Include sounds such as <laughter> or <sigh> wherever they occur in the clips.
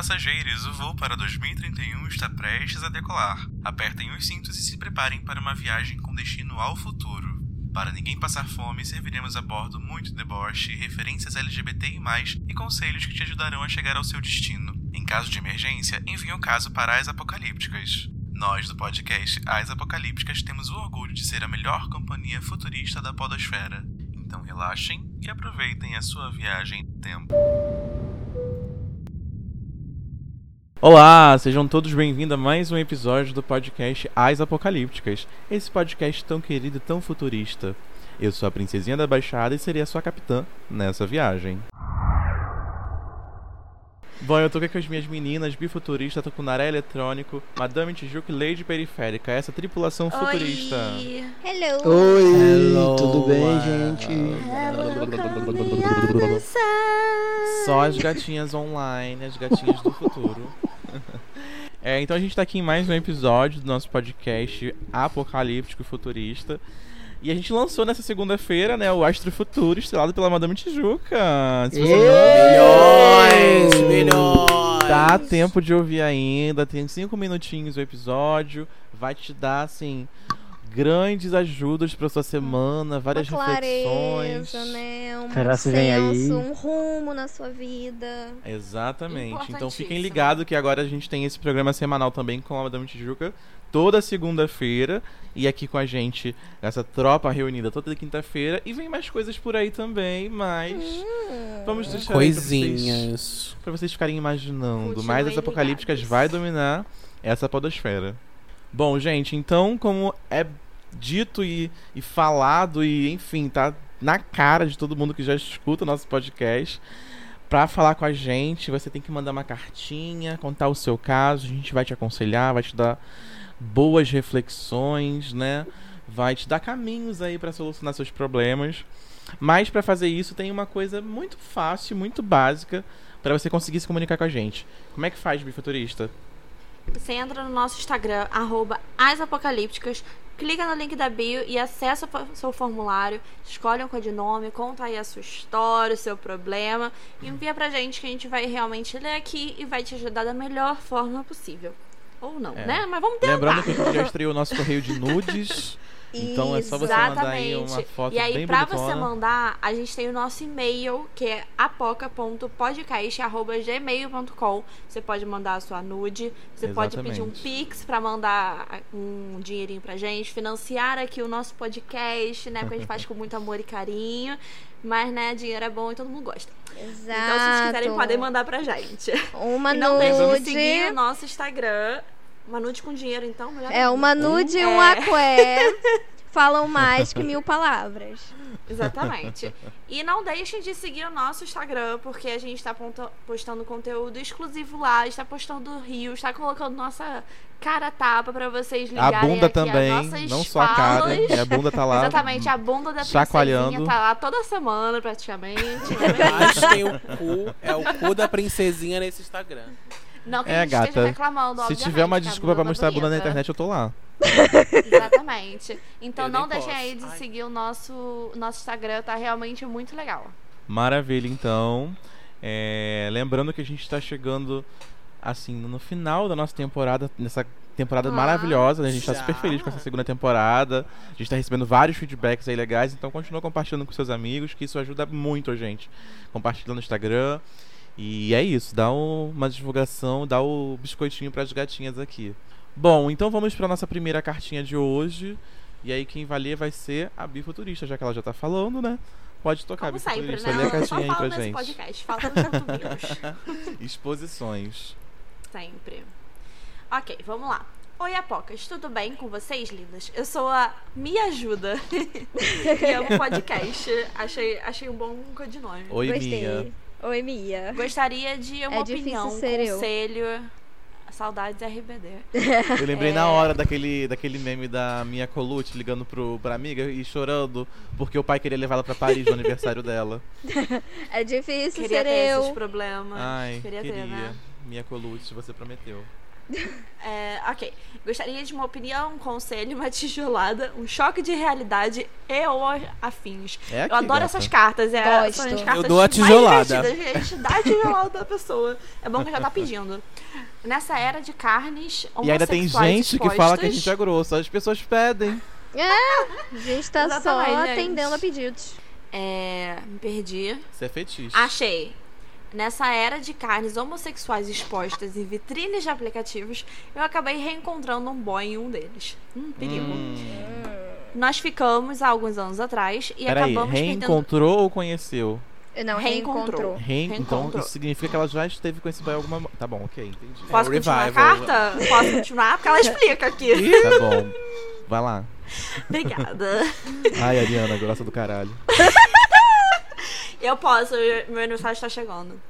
passageiros, o voo para 2031 está prestes a decolar. Apertem os cintos e se preparem para uma viagem com destino ao futuro. Para ninguém passar fome, serviremos a bordo muito deboche, referências LGBTI+, e conselhos que te ajudarão a chegar ao seu destino. Em caso de emergência, envie um caso para as apocalípticas. Nós, do podcast As Apocalípticas, temos o orgulho de ser a melhor companhia futurista da podosfera. Então relaxem e aproveitem a sua viagem no tempo. Olá, sejam todos bem-vindos a mais um episódio do podcast As Apocalípticas, esse podcast tão querido e tão futurista. Eu sou a Princesinha da Baixada e serei a sua capitã nessa viagem. Bom, eu tô aqui com as minhas meninas, bifuturista, tô com Naré Eletrônico, Madame Tijuca e Lady Periférica, essa tripulação futurista. Oi. Hello. Oi, Hello, tudo bem, gente? Hello. Só as gatinhas online, as gatinhas do futuro. <laughs> É, então a gente tá aqui em mais um episódio do nosso podcast apocalíptico e futurista. E a gente lançou nessa segunda-feira, né, o Astro Futuro, estrelado pela Madame Tijuca. Se você Milhões, não ouviu, milhões. Dá tempo de ouvir ainda, tem cinco minutinhos o episódio. Vai te dar, assim, grandes ajudas pra sua semana, várias Uma reflexões. clareza, né? Um Será que vem aí? senso, um rumo na sua vida. Exatamente. Então fiquem ligados que agora a gente tem esse programa semanal também com a Madame Tijuca, toda segunda-feira. E aqui com a gente, essa tropa reunida toda quinta-feira. E vem mais coisas por aí também, mas. Hum. Vamos deixar aí pra vocês, Coisinhas. pra vocês ficarem imaginando. Mas as apocalípticas ligados. vai dominar essa podosfera. Bom, gente, então, como é dito e, e falado, e enfim, tá na cara de todo mundo que já escuta o nosso podcast. Pra falar com a gente, você tem que mandar uma cartinha, contar o seu caso, a gente vai te aconselhar, vai te dar boas reflexões, né? Vai te dar caminhos aí pra solucionar seus problemas. Mas pra fazer isso tem uma coisa muito fácil, muito básica pra você conseguir se comunicar com a gente. Como é que faz, bifuturista? Você entra no nosso Instagram, arroba asapocalípticas, clica no link da bio e acessa o seu formulário, escolhe um codinome, conta aí a sua história, o seu problema e envia pra gente que a gente vai realmente ler aqui e vai te ajudar da melhor forma possível. Ou não, É. né? Mas vamos tentar. Lembrando que a gente já estreou o nosso correio de nudes. <laughs> Então é só você mandar aí uma Exatamente. foto E aí, bem pra bonitona. você mandar, a gente tem o nosso e-mail, que é apoca.podcast.gmail.com. Você pode mandar a sua nude, você pode pedir um Exatamente. pix pra mandar um dinheirinho pra gente, financiar aqui o nosso podcast, né? Porque a gente faz com muito amor e carinho. Mas, né, dinheiro é bom e todo mundo gosta. Exato. Então, se vocês quiserem, podem mandar pra gente. Uma E não deixem de nude. seguir o nosso Instagram. Uma nude com dinheiro, então, melhor É uma nude e É. um aqué. <laughs> Falam mais que mil palavras. Exatamente. E não deixem de seguir o nosso Instagram, porque a gente está postando conteúdo exclusivo lá, está postando rios, está colocando nossa cara a tapa para vocês A ligarem bunda aqui também, as nossas não só a cara. E a bunda tá lá. Exatamente, a bunda da chacoalhando. princesinha tá lá toda semana, praticamente. é? <laughs> Mas tem o cu, é o cu da princesinha nesse Instagram. Não que É, a gente esteja gata. reclamando, Se tiver uma a desculpa pra tá mostrar a bunda na internet, eu tô lá. Exatamente. Então Eu não deixem posso. aí de Ai. seguir o nosso, nosso Instagram, tá realmente muito legal. Maravilha, então. É, lembrando que a gente tá chegando, assim, no final da nossa temporada, nessa temporada Ah, maravilhosa, né? A gente tá já? super feliz com essa segunda temporada. A gente tá recebendo vários feedbacks aí legais, então continua compartilhando com seus amigos, que isso ajuda muito a gente. Compartilha no Instagram. E é isso, dá um- uma divulgação, dá o biscoitinho pras gatinhas aqui. Bom, então vamos pra nossa primeira cartinha de hoje. E aí quem vai ler vai ser a Bifuturista, já que ela já tá falando, né? Pode tocar, Como sempre, Bifuturista. né? Lê a cartinha aí pra nesse gente. podcast, falta. <laughs> Exposições. Sempre. Ok, vamos lá. Oi, Apocas, tudo bem com vocês, lindas? Eu sou a Me Ajuda. <laughs> e amo podcast. Achei, achei um bom codinome. Oi, Gostei. Mia. Oi, Mia. Gostaria de uma É opinião, um ser eu. conselho. Saudades RBD. Eu lembrei É. na hora daquele, daquele meme da Mia Colucci ligando pro, pra amiga e chorando porque o pai queria levar ela pra Paris no aniversário dela. <laughs> É difícil Queria ser ter esses eu. problemas. Ai, queria, queria. ter, né? Mia Colucci, você prometeu. <laughs> É, ok. Gostaria de uma opinião, um conselho, uma <laughs> tijolada, um choque de realidade e ou afins. É aqui, Eu adoro gata. essas cartas. É, Gosto. São as Eu cartas dou a mais tijolada. divertidas, gente. Dá a <laughs> tijolada da pessoa. É bom que já tá pedindo. Nessa era de carnes E ainda tem gente que fala que a gente é grosso. As pessoas pedem. A gente tá só gente. atendendo a pedidos. É, me perdi. Isso é fetiche. Achei. Nessa era de carnes homossexuais expostas em vitrines de aplicativos, eu acabei reencontrando um boy em um deles. Hum, perigo. Hum. Nós ficamos há alguns anos atrás e Peraí, acabamos perdendo. reencontrou ou conheceu? Não, Reencontrou. reencontrou. Então isso significa que ela já esteve com esse boy alguma. Tá bom, ok, entendi. Posso É, continuar a revival. carta? Posso continuar? Porque ela explica aqui. Tá bom. Vai lá. Obrigada. Ai, Ariana, grossa do caralho. <laughs> Eu posso, meu aniversário está chegando.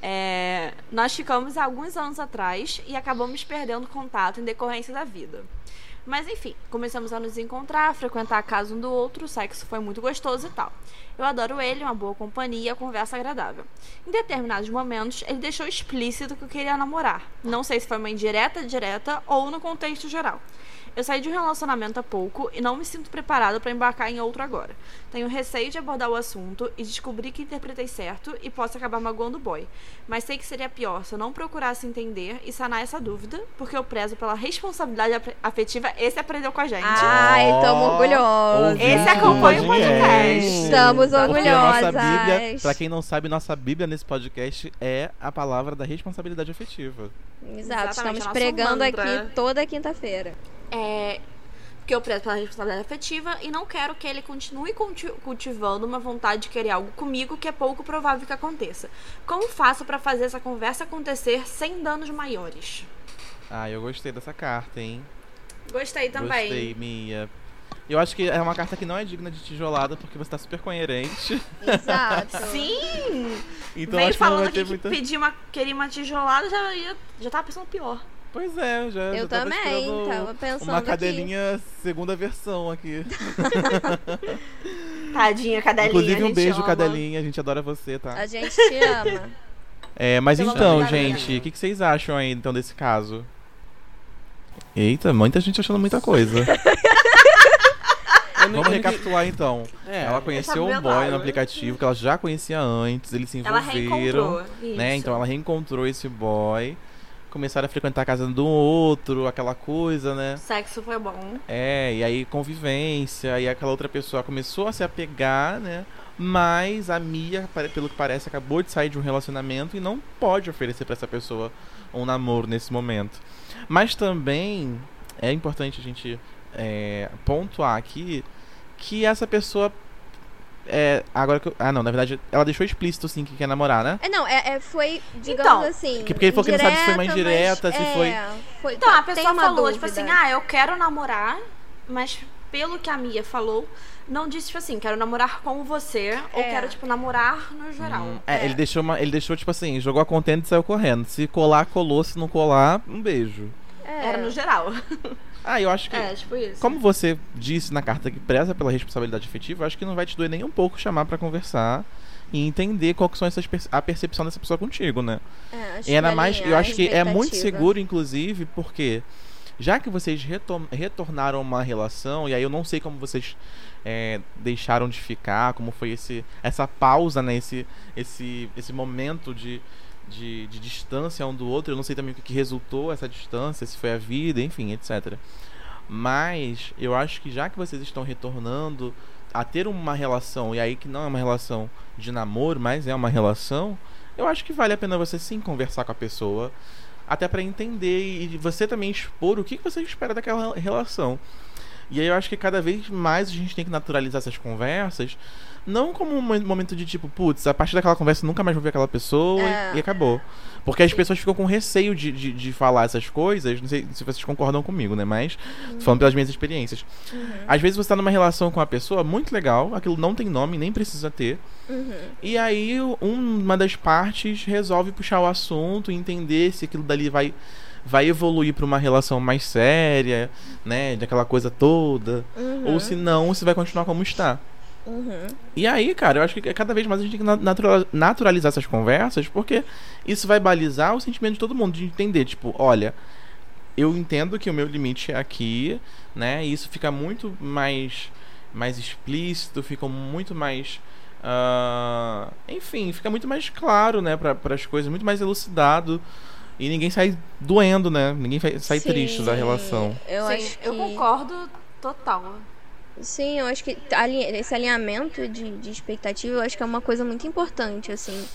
É, nós ficamos alguns anos atrás e acabamos perdendo contato em decorrência da vida. Mas enfim, começamos a nos encontrar, frequentar a casa um do outro, o sexo foi muito gostoso e tal. Eu adoro ele, uma boa companhia, conversa agradável. Em determinados momentos, ele deixou explícito que eu queria namorar. Não sei se foi uma indireta direta ou no contexto geral. Eu saí de um relacionamento há pouco e não me sinto preparada para embarcar em outro agora. Tenho receio de abordar o assunto e descobrir que interpretei certo e posso acabar magoando o boy. Mas sei que seria pior se eu não procurasse entender e sanar essa dúvida, porque eu prezo pela responsabilidade afetiva. Esse aprendeu com a gente. Ai, tamo Ó, orgulhosos. Esse acompanha o podcast. Estamos Porque a nossa orgulhosas. Bíblia, pra quem não sabe, nossa Bíblia nesse podcast é a palavra da responsabilidade afetiva. Exato, Exatamente, estamos pregando mantra. aqui toda quinta-feira. É. Porque eu prezo pela responsabilidade afetiva e não quero que ele continue culti- cultivando uma vontade de querer algo comigo que é pouco provável que aconteça. Como faço pra fazer essa conversa acontecer sem danos maiores? Ah, eu gostei dessa carta, hein? Gostei também. Gostei, Mia. Eu acho que é uma carta que não é digna de tijolada, porque você tá super coerente. Exato. <laughs> Sim! Então Veio acho que não falando vai ter que muita. pedir uma, queria uma tijolada, já, ia, já tava pensando pior. Pois é, já. já Eu tava também, tava pensando Uma aqui. cadelinha segunda versão aqui. <laughs> Tadinha, cadelinha. Inclusive, a um beijo, ama. cadelinha. A gente adora você, tá? A gente te ama. É, mas Pelo então, Deus. gente, o que, que vocês acham aí, então, desse caso? Eita, muita gente achando muita coisa. <laughs> Vamos recapitular, então. É, Ela conheceu um boy no aplicativo que ela já conhecia antes, eles se Ela envolveram. reencontrou. né? isso. Então ela reencontrou esse boy. Começaram a frequentar a casa do outro, aquela coisa, né? Sexo foi bom. É, e aí convivência, e aquela outra pessoa começou a se apegar, né? Mas a Mia, pelo que parece, acabou de sair de um relacionamento e não pode oferecer pra essa pessoa um namoro nesse momento. Mas também é importante a gente é, pontuar aqui que essa pessoa. É, agora que eu- Ah, não, na verdade, ela deixou explícito sim que quer namorar, né? É, não, é, é- foi, digamos Então, assim. que- porque ele falou que não sabe se foi uma indireta, mas se foi- é, foi- Então, a pessoa falou, tipo dúvida. assim, ah, eu quero namorar, mas pelo que a Mia falou, não disse, tipo assim, quero namorar com você, ou É. quero, tipo, namorar no geral. Hum, É, ele deixou uma, ele deixou tipo assim, jogou a contenda e saiu correndo. Se colar, colou, se não colar, um beijo. É. Era no geral. <laughs> Ah, eu acho que É, tipo isso. como você disse na carta que preza pela responsabilidade afetiva, eu acho que não vai te doer nem um pouco chamar pra conversar e entender qual que são essas perce- a percepção dessa pessoa contigo, né? É, acho E ainda que mais, eu alinhar acho que é muito seguro, inclusive, porque já que vocês retom- retornaram uma relação, e aí eu não sei como vocês é, deixaram de ficar, como foi esse, essa pausa, né? Esse, esse, esse momento de, de, de distância um do outro. Eu não sei também o que, que resultou essa distância, se foi a vida, enfim, etc. Mas eu acho que já que vocês estão retornando a ter uma relação, e aí que não é uma relação de namoro, mas é uma relação, eu acho que vale a pena você sim conversar com a pessoa, até pra entender e você também expor o que que você espera daquela relação. E aí eu acho que cada vez mais a gente tem que naturalizar essas conversas, não como um mo- momento de tipo, putz, a partir daquela conversa eu nunca mais vou ver aquela pessoa e- É. e, acabou. Porque as pessoas ficam com receio de, de, de falar essas coisas, não sei se vocês concordam comigo, né? Mas, tô falando pelas minhas experiências. Às vezes você tá numa relação com uma pessoa muito legal, aquilo não tem nome, nem precisa ter. Uhum. E aí um- uma das partes resolve puxar o assunto e entender se aquilo dali vai vai evoluir para uma relação mais séria, né, daquela coisa toda, Uhum. ou se não, se vai continuar como está. Uhum. E aí, cara, eu acho que cada vez mais a gente tem que na- natura- naturalizar essas conversas, porque isso vai balizar o sentimento de todo mundo, de entender, tipo, olha, eu entendo que o meu limite é aqui, né? E isso fica muito mais, mais explícito, fica muito mais. ah, enfim, fica muito mais claro, né, para as coisas, muito mais elucidado. E ninguém sai doendo, né? Ninguém sai Sim, triste da relação. Eu Sim, acho que... eu concordo total. Sim, eu acho que esse alinhamento de, de expectativa, eu acho que é uma coisa muito importante, assim.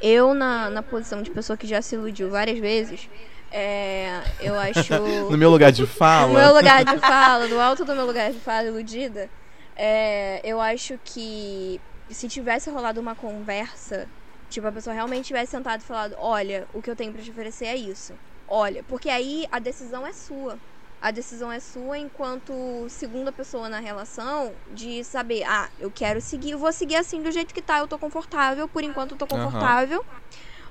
Eu, na, na posição de pessoa que já se iludiu várias vezes, é, eu <laughs> acho... No meu lugar de <laughs> fala. No meu lugar de fala, no alto do meu lugar de fala, iludida, é, eu acho que se tivesse rolado uma conversa, tipo, a pessoa realmente tivesse sentado e falado, olha, o que eu tenho pra te oferecer é isso. Olha, porque aí a decisão é sua. A decisão é sua enquanto segunda pessoa na relação de saber, ah, eu quero seguir, eu vou seguir assim do jeito que tá, eu tô confortável, por enquanto eu tô confortável.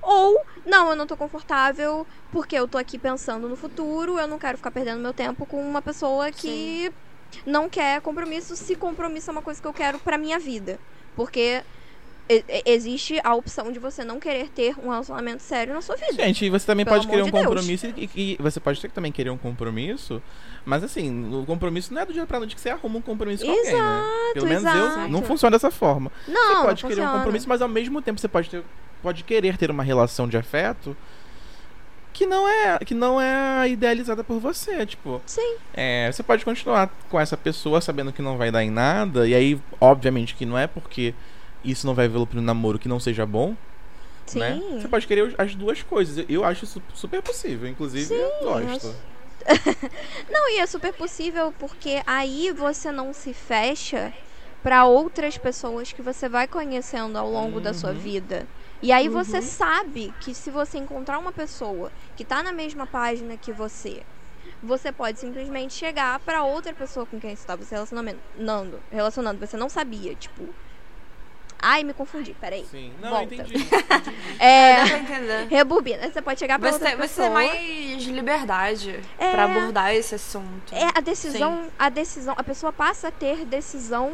Ou, não, eu não tô confortável porque eu tô aqui pensando no futuro, eu não quero ficar perdendo meu tempo com uma pessoa que não quer compromisso, se compromisso é uma coisa que eu quero pra minha vida. Porque existe a opção de você não querer ter um relacionamento sério na sua vida. Gente, você também pode querer um de Deus. compromisso e, e você pode ter, também querer um compromisso, mas assim, o compromisso não é do dia pra noite que você arruma um compromisso com alguém, né? Pelo menos eu exato. não funciona dessa forma. Não, você não pode querer um funciona. compromisso, mas ao mesmo tempo você pode ter, pode querer ter uma relação de afeto que não é que não é idealizada por você, tipo, Sim. é, você pode continuar com essa pessoa sabendo que não vai dar em nada, e aí, obviamente, que não é porque isso não vai evoluir pro namoro que não seja bom, Sim. né? Você pode querer as duas coisas. Eu- Eu acho isso super possível, inclusive eu gosto. <laughs> Não, e é super possível porque aí você não se fecha pra outras pessoas que você vai conhecendo ao longo da sua Uhum. vida. E aí você sabe que se você encontrar uma pessoa que tá na mesma página que você, você pode simplesmente chegar pra outra pessoa com quem você estava se relacionando, relacionando, você não sabia, tipo, ai, me confundi, peraí. Sim. Não, Volta. entendi. <laughs> É, Dá pra entender. rebobina, você pode chegar pra Você, outra você pessoa. tem mais liberdade É. pra abordar esse assunto. É a decisão, a decisão, a pessoa passa a ter decisão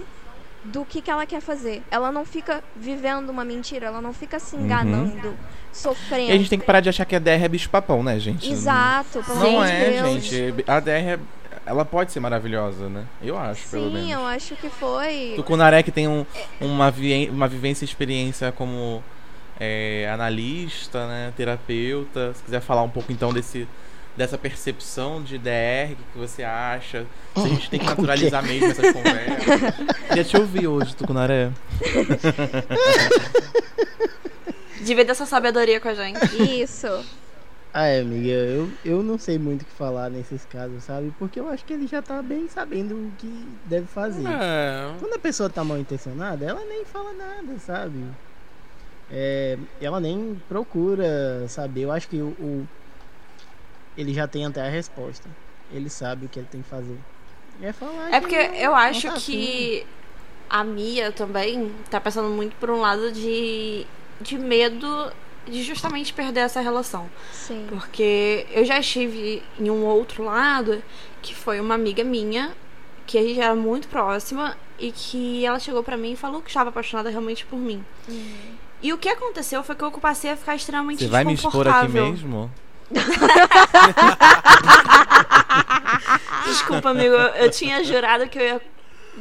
do que, que ela quer fazer. Ela não fica vivendo uma mentira, ela não fica se enganando, sofrendo. Uhum. E a gente tem que parar de achar que a DR é bicho papão, né, gente? Exato, pelo Não é, Deus. gente. A DR, é- ela pode ser maravilhosa, né? Eu acho, pelo Sim, menos. eu acho que foi. Tucunaré que tem um, uma, vi- uma vivência e experiência como é, analista, né, terapeuta. Se quiser falar um pouco então desse, dessa percepção de DR, o que, você acha? Se a gente tem que <laughs> naturalizar mesmo essas conversas. <laughs> Queria te ouvir hoje, Tucunaré. <laughs> Divida essa sabedoria com a gente. Isso. Ah, é, amiga, eu, eu não sei muito o que falar nesses casos, sabe? Porque eu acho que ele já tá bem sabendo o que deve fazer. É. Quando a pessoa tá mal intencionada, ela nem fala nada, sabe? É, ela nem procura saber. Eu acho que o, o- ele já tem até a resposta. Ele sabe o que ele tem que fazer. É falar. É que porque não- eu acho tá que a Mia também tá pensando muito por um lado de, de medo de justamente perder essa relação. Sim. Porque eu já estive em um outro lado, que foi uma amiga minha, que a gente era muito próxima, e que ela chegou pra mim e falou que estava apaixonada realmente por mim. E o que aconteceu foi que eu passei a ficar extremamente Você vai me expor aqui mesmo? <laughs> Desculpa, amigo, eu tinha jurado que eu ia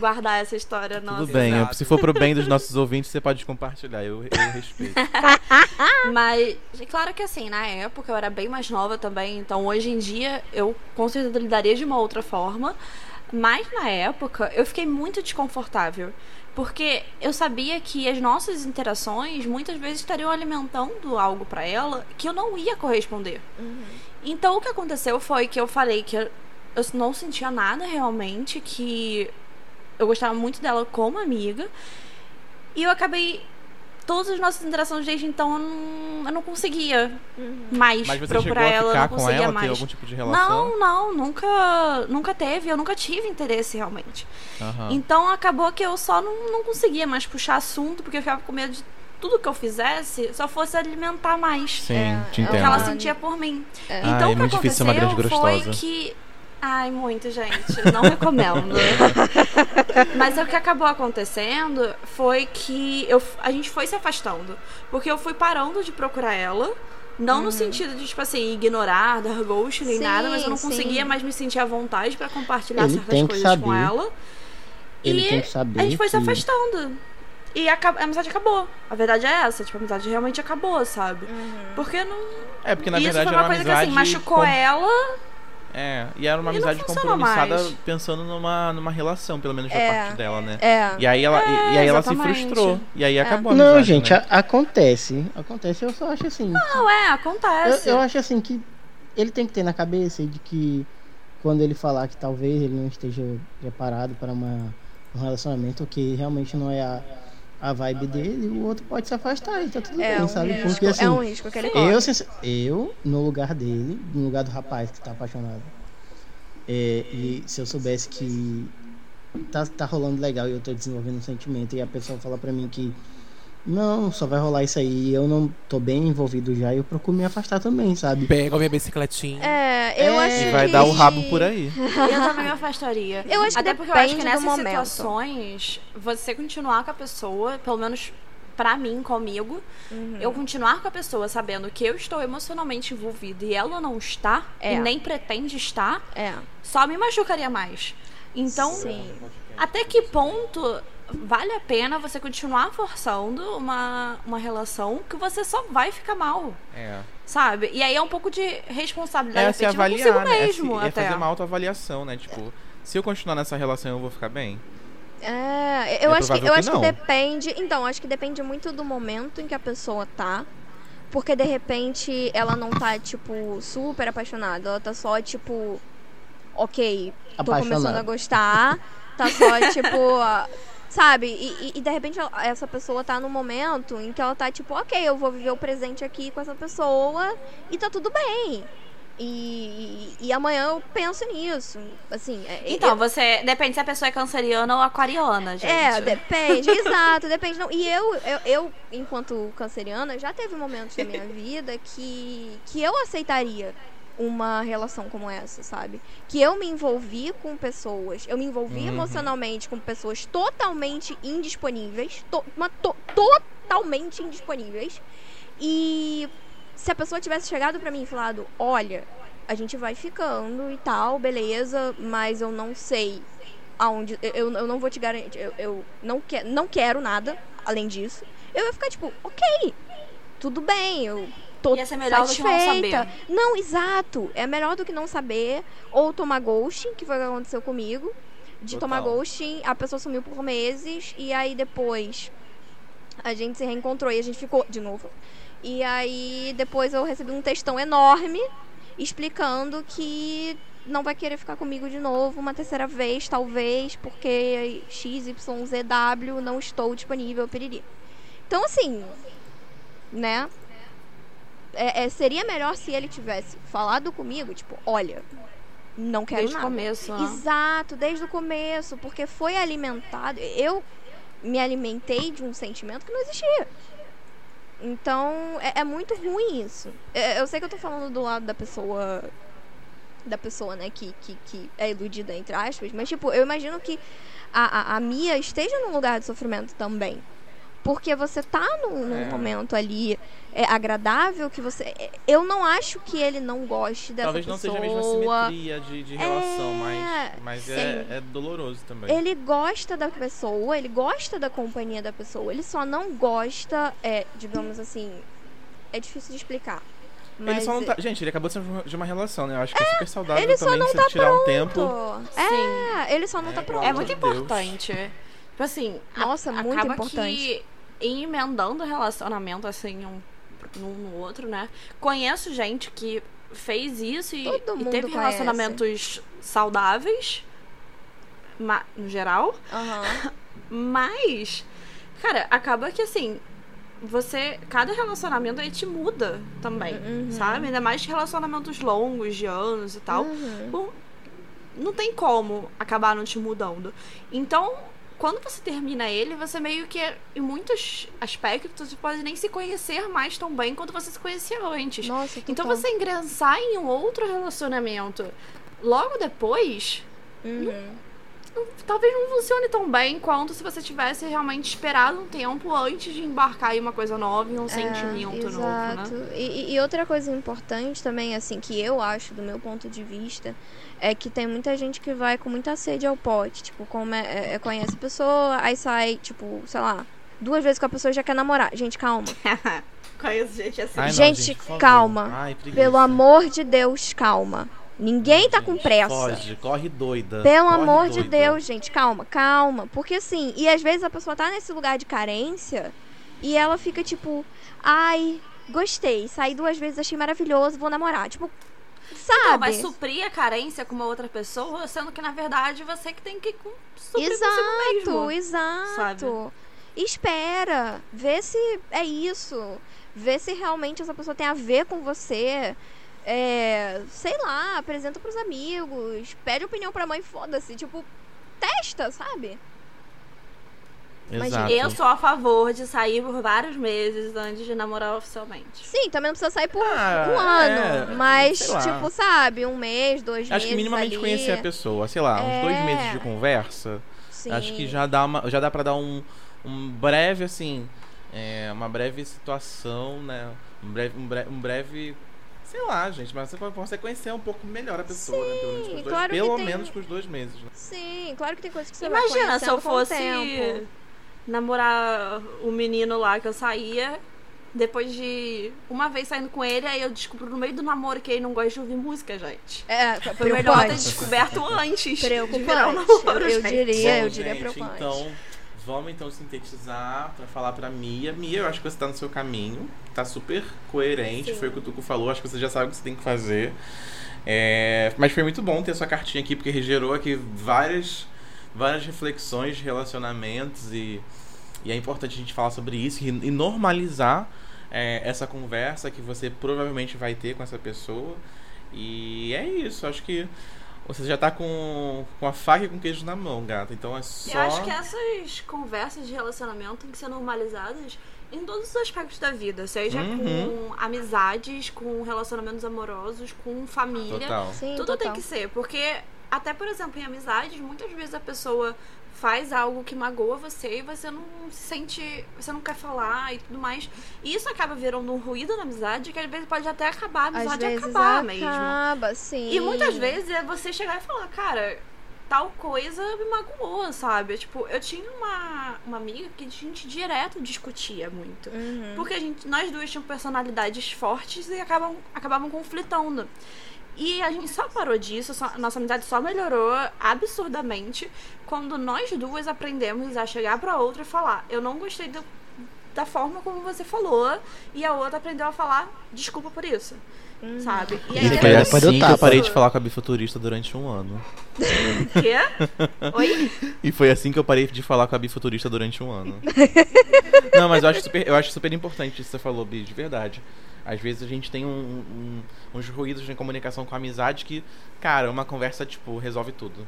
guardar essa história nossa. Tudo bem, exato. se for pro bem dos nossos ouvintes, você pode compartilhar, eu, eu respeito. <laughs> Mas, claro que assim, na época eu era bem mais nova também, então hoje em dia eu com certeza lidaria de uma outra forma. Mas na época eu fiquei muito desconfortável. Porque eu sabia que as nossas interações muitas vezes estariam alimentando algo pra ela que eu não ia corresponder. Então o que aconteceu foi que eu falei que eu, eu não sentia nada realmente, que eu gostava muito dela como amiga. E eu acabei. Todas as nossas interações desde então eu não, eu não conseguia mais Mas você chegou procurar a ela, eu não com conseguia ela, mais. ter algum tipo de relação? Não, não, nunca, nunca teve, eu nunca tive interesse realmente. Aham. Então acabou que eu só não, não conseguia mais puxar assunto, porque eu ficava com medo de tudo que eu fizesse só fosse alimentar mais Sim, É, te é o que entendo. ela sentia por mim. É. Então Ah, é o que grande aconteceu foi que Ai, muito, gente. Não recomendo. <laughs> Mas o que acabou acontecendo foi que eu, a gente foi se afastando. Porque eu fui parando de procurar ela. Não no sentido de, tipo assim, ignorar, dar ghost nem Sim, nada, mas eu não sim. conseguia mais me sentir à vontade pra compartilhar Ele certas tem que coisas com saber. ela. Ele e tem que saber a gente foi se que- afastando. E a, a amizade acabou. A verdade é essa, tipo, a amizade realmente acabou, sabe? Porque não. É, porque na e isso verdade foi era uma uma coisa que assim, machucou com- ela. É, e era uma E não amizade compromissada mais. pensando numa, numa relação, pelo menos da É. parte dela, né? É. E aí ela, e, e aí ela se exatamente. frustrou. E aí acabou a Não, amizade, gente, né? a- acontece. Acontece, eu só acho assim. Não, é, Eu, acontece. eu acho assim que ele tem que ter na cabeça de que quando ele falar que talvez ele não esteja preparado para uma, um relacionamento que realmente não é a, a vibe dele, o outro pode se afastar e tá tudo É bem, um, sabe? risco, Porque assim, é um risco que ele corre. eu, eu, no lugar dele, no lugar do rapaz que tá apaixonado, é, e se eu soubesse que tá, tá rolando legal e eu tô desenvolvendo um sentimento e a pessoa fala pra mim que não, só vai rolar isso aí e eu não tô bem envolvido já, eu procuro me afastar também, sabe? Pega a minha bicicletinha. É, eu É, acho E vai que... dar o rabo por aí. <laughs> Eu também me afastaria. Eu acho que Até porque eu acho que nessas momento. situações, você continuar com a pessoa, pelo menos pra mim, comigo, Uhum. eu continuar com a pessoa sabendo que eu estou emocionalmente envolvida e ela não está, É. e nem pretende estar, É, só me machucaria mais. Então, sim. até que ponto vale a pena você continuar forçando uma, uma relação que você só vai ficar mal, É. sabe? E aí é um pouco de responsabilidade É se avaliar, consigo né? É, se, mesmo, é até. fazer uma autoavaliação, né? Tipo, se eu continuar nessa relação, eu vou ficar bem? É, eu É acho que eu que acho que depende. Então, acho que depende muito do momento em que a pessoa tá. Porque de repente ela não tá, tipo, super apaixonada. Ela tá só, tipo, ok, tô começando a gostar. Tá só, <laughs> tipo. Sabe? E, e- e, de repente ela- essa pessoa tá num momento em que ela tá, tipo, ok, eu vou viver o presente aqui com essa pessoa e tá tudo bem. E, e, e amanhã eu penso nisso. Assim, é- Então, você. Depende se a pessoa é canceriana ou aquariana, gente. é, depende, <laughs> exato, depende. Não. E eu, eu, eu, enquanto canceriana, já teve momentos da minha <laughs> vida que, que eu aceitaria uma relação como essa, sabe? Que eu me envolvi com pessoas, eu me envolvi Uhum. emocionalmente com pessoas totalmente indisponíveis, to, mas to- totalmente indisponíveis. E se a pessoa tivesse chegado pra mim e falado, olha, a gente vai ficando e tal, beleza, mas eu não sei aonde eu, eu não vou te garantir, eu, eu não, que, não quero nada além disso. Eu ia ficar tipo, ok, tudo bem, eu tô Ia ser melhor do que não satisfeita. saber. Não, exato. É melhor do que não saber ou tomar ghosting, que foi o que aconteceu comigo. De Total. tomar ghosting, a pessoa sumiu por meses e aí depois a gente se reencontrou e a gente ficou de novo. E aí depois eu recebi um textão enorme explicando que não vai querer ficar comigo de novo uma terceira vez, talvez, porque XYZW não estou disponível, piriri. Então, assim, né? É, é, seria melhor se ele tivesse falado comigo, tipo, olha, não quero Desde o nada. começo. né? Exato, desde o começo, porque foi alimentado. Eu me alimentei de um sentimento que não existia. Então, é, é muito ruim isso. É, eu sei que eu tô falando do lado da pessoa. Da pessoa, né, que, que, que é iludida, entre aspas, mas, tipo, eu imagino que a, a, a Mia esteja num lugar de sofrimento também. Porque você tá num, num É. momento ali é, agradável que você. é, Eu não acho que ele não goste dessa Talvez não pessoa. seja a mesma simetria de, de relação, É, mas, mas é, é doloroso também. Ele gosta da pessoa, ele gosta da companhia da pessoa. Ele só não gosta, é, digamos assim. É difícil de explicar. Ele Mas só não tá. Gente, ele acabou de ser de uma relação, né? Eu acho que é, super saudável ele só também não você tá tirar um tempo. pronto. Sim. É, ele só não É, tá pronto. É muito importante. Tipo assim, a- Nossa, muito acaba importante. que em emendando relacionamento assim um num no outro, né? Conheço gente que fez isso e, e teve relacionamentos saudáveis, no geral, Aham. <laughs> mas cara, acaba que assim, você cada relacionamento aí te muda também, Uhum. sabe? Ainda mais relacionamentos longos de anos e tal. Uhum. Bom, não tem como acabar não te mudando. Então, quando você termina ele, você meio que, em muitos aspectos, você pode nem se conhecer mais tão bem quanto você se conhecia antes. Nossa, Então, você ingressar em um outro relacionamento logo depois, Uhum. Talvez não funcione tão bem quanto se você tivesse realmente esperado um tempo antes de embarcar em uma coisa nova e um sentimento É, novo, né? exato. E, e- outra coisa importante também, assim, que eu acho, do meu ponto de vista, é que tem muita gente que vai com muita sede ao pote. Tipo, come, é, é, conhece a pessoa, aí sai, tipo, sei lá, duas vezes com a pessoa e já quer namorar. Gente, calma. <laughs> Conheço gente assim. Ai, não, Gente, favor. calma. Ai. Pelo amor de Deus, calma. Ninguém tá com pressa. Foge, corre doida. Pelo corre amor de doida. Deus, gente, calma, calma. Porque assim, e às vezes a pessoa tá nesse lugar de carência e ela fica tipo, ai, gostei, saí duas vezes, achei maravilhoso, vou namorar. Tipo, sabe? Então, vai suprir a carência com uma outra pessoa, sendo que na verdade você que tem que com- suprir consigo Exato, mesmo. exato. sabe? Espera, vê se é isso. Vê se realmente essa pessoa tem a ver com você. É, sei lá, apresenta pros amigos, pede opinião pra mãe, foda-se. Tipo, testa, sabe? Exato. Eu sou a favor de sair por vários meses antes de namorar oficialmente. Sim, também não precisa sair por Ah, um ano. é, mas, tipo, sabe, um mês, dois meses. Acho que minimamente ali. conhecer a pessoa, sei lá, uns dois É. meses de conversa. Sim. Acho que já dá uma, já dá para dar um, um breve assim, é, uma breve situação, né? Um breve, um breve, um breve sei lá, gente, mas você conhecer um pouco melhor a pessoa, né? Pelo menos, com os dois, claro pelo tem- menos com os dois meses. Né? Sim, claro que tem coisas que você vai Imagina se eu fosse tempo. namorar o menino lá que eu saía. Depois de uma vez saindo com ele, aí eu descubro no meio do namoro que ele não gosta de ouvir música, gente. É, Foi melhor ter preocupante. descoberto antes. de virar um Preocupante. namoro, Eu, eu diria, eu Bom, diria gente, preocupante. Então, vamos então sintetizar pra falar pra Mia. Mia, eu acho que você tá no seu caminho. Tá super coerente. Sim. Foi o que o Tuco falou. Acho que você já sabe o que você tem que fazer. É, Mas foi muito bom ter a sua cartinha aqui, porque gerou aqui várias, várias reflexões de relacionamentos e, e é importante a gente falar sobre isso e, e normalizar é, essa conversa que você provavelmente vai ter com essa pessoa. E é isso, acho que você já tá com, com a faca e com o queijo na mão, gata. Então é só. Eu acho que essas conversas de relacionamento têm que ser normalizadas em todos os aspectos da vida, seja Uhum. com amizades, com relacionamentos amorosos, com família. Total. Sim, Tudo total. tem que ser, porque até por exemplo em amizades, muitas vezes a pessoa faz algo que magoa você e você não se sente, você não quer falar e tudo mais. E isso acaba virando um ruído na amizade que às vezes pode até acabar a Às amizade vezes acabar mesmo. acaba, sim. E muitas vezes é você chegar e falar, cara, tal coisa me magoou, sabe? Tipo, eu tinha uma, uma amiga que a gente direto discutia muito. Uhum. Porque a gente, nós duas tínhamos personalidades fortes e acabam, acabavam conflitando. E a gente só parou disso, só- nossa amizade só melhorou absurdamente quando nós duas aprendemos a chegar pra outra e falar: Eu não gostei do- da forma como você falou, e a outra aprendeu a falar desculpa por isso. Sabe? E aí foi depois assim que eu parei de falar com a bifuturista durante um ano. <laughs> Quê? Oi? E foi assim que eu parei de falar com a bifuturista durante um ano. <laughs> Não, mas eu acho super, eu acho super importante isso que você falou, Bi, de verdade. Às vezes a gente tem um- um- uns ruídos de comunicação com a amizade que, cara, uma conversa, tipo, resolve tudo.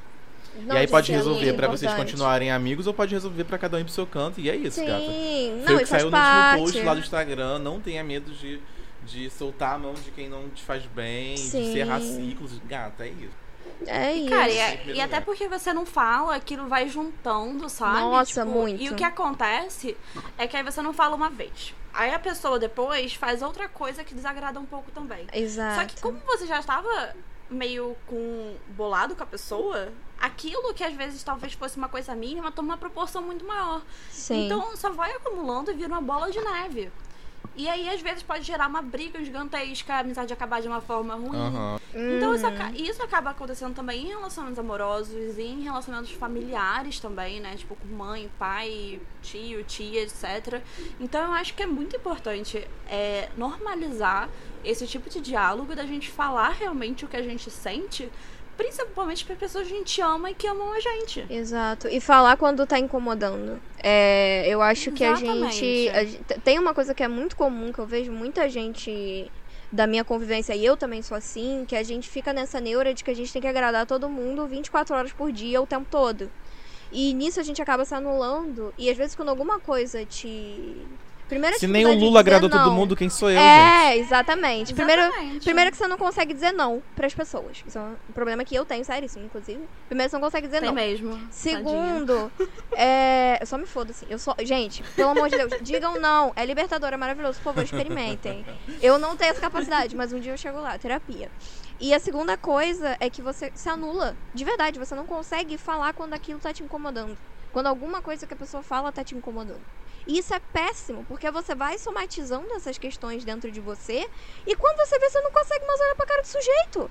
Não, e aí pode resolver pra vocês continuarem amigos ou pode resolver pra cada um ir pro seu canto. E é isso, Sim, gata. não, Foi o e que faz saiu no parte. último post lá do Instagram. Não tenha medo de, de soltar a mão de quem não te faz bem, de Sim. cerrar ciclos. Gata, é isso. É isso. Cara, e, é- e até porque você não fala, aquilo vai juntando, sabe? Nossa, Tipo, muito. E o que acontece é que aí você não fala uma vez. Aí a pessoa depois faz outra coisa que desagrada um pouco também. Exato. Só que como você já estava meio com bolado com a pessoa, aquilo que às vezes talvez fosse uma coisa mínima toma uma proporção muito maior. Sim. Então só vai acumulando e vira uma bola de neve. E aí, às vezes, pode gerar uma briga gigantesca, a amizade acabar de uma forma ruim. Aham. Então isso, Uhum. aca- isso acaba acontecendo também em relacionamentos amorosos e em relacionamentos familiares também, né? Tipo, com mãe, pai, tio, tia, etc. Então eu acho que é muito importante é, normalizar esse tipo de diálogo da gente falar realmente o que a gente sente, principalmente para pessoas que a gente ama e que amam a gente. Exato. E falar quando tá incomodando. É, eu acho que a Exatamente. gente, a gente- Tem uma coisa que é muito comum, que eu vejo muita gente da minha convivência, e eu também sou assim, que a gente fica nessa neura de que a gente tem que agradar todo mundo 24 horas por dia, o tempo todo. E nisso a gente acaba se anulando, e às vezes quando alguma coisa te Primeira Se nem o Lula agradou todo não. mundo, quem sou eu, gente? É, exatamente. Primeiro, Exatamente. primeiro que você não consegue dizer não pras pessoas. Isso é um problema que eu tenho, seríssimo, inclusive. Primeiro você não consegue dizer Tem não. mesmo. Segundo, é. Eu só me fodo assim. Eu só. Gente, pelo amor de Deus, digam não. É libertador, é maravilhoso. Por favor, experimentem. Eu não tenho essa capacidade, mas um dia eu chego lá, terapia. E a segunda coisa é que você se anula. De verdade, você não consegue falar quando aquilo tá te incomodando. Quando alguma coisa que a pessoa fala tá te incomodando. E isso é péssimo, porque você vai somatizando essas questões dentro de você e quando você vê, você não consegue mais olhar pra cara do sujeito.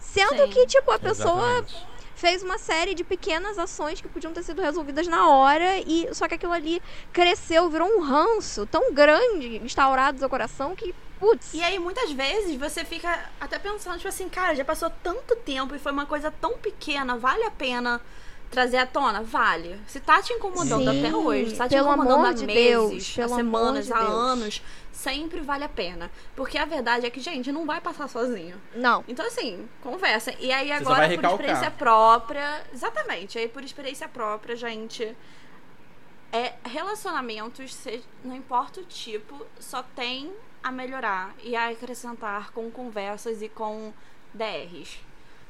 Sendo Sim. que, tipo, a pessoa Exatamente. fez uma série de pequenas ações que podiam ter sido resolvidas na hora e só que aquilo ali cresceu, virou um ranço tão grande, instaurado no seu coração que, putz, E aí, muitas vezes, você fica até pensando, tipo assim, cara, já passou tanto tempo e foi uma coisa tão pequena, vale a pena trazer à tona? Vale. Se tá te incomodando Sim. até hoje, se tá te Pelo incomodando há de meses, Deus, há semanas, de há Deus. anos, sempre vale a pena. Porque a verdade é que, gente, não vai passar sozinho. não. Então, assim, conversa. E aí, agora, por experiência própria. Exatamente. Aí, por experiência própria, gente. É, relacionamentos, se- não importa o tipo, só tem a melhorar e a acrescentar com conversas e com DRs.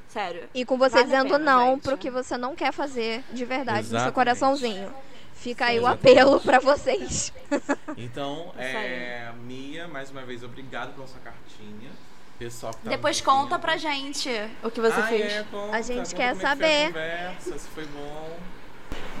Sério. E com você Vale dizendo pena, não gente. pro que você não quer fazer de verdade no seu Exatamente. coraçãozinho. Fica aí o Exatamente. apelo pra vocês. <laughs> Então, Isso é, Mia, mais uma vez, obrigado pela sua cartinha. Pessoal que tá Depois conta pra gente o que você ah, fez. É, conta, A gente conta quer como é que foi a saber. conversa, se foi bom.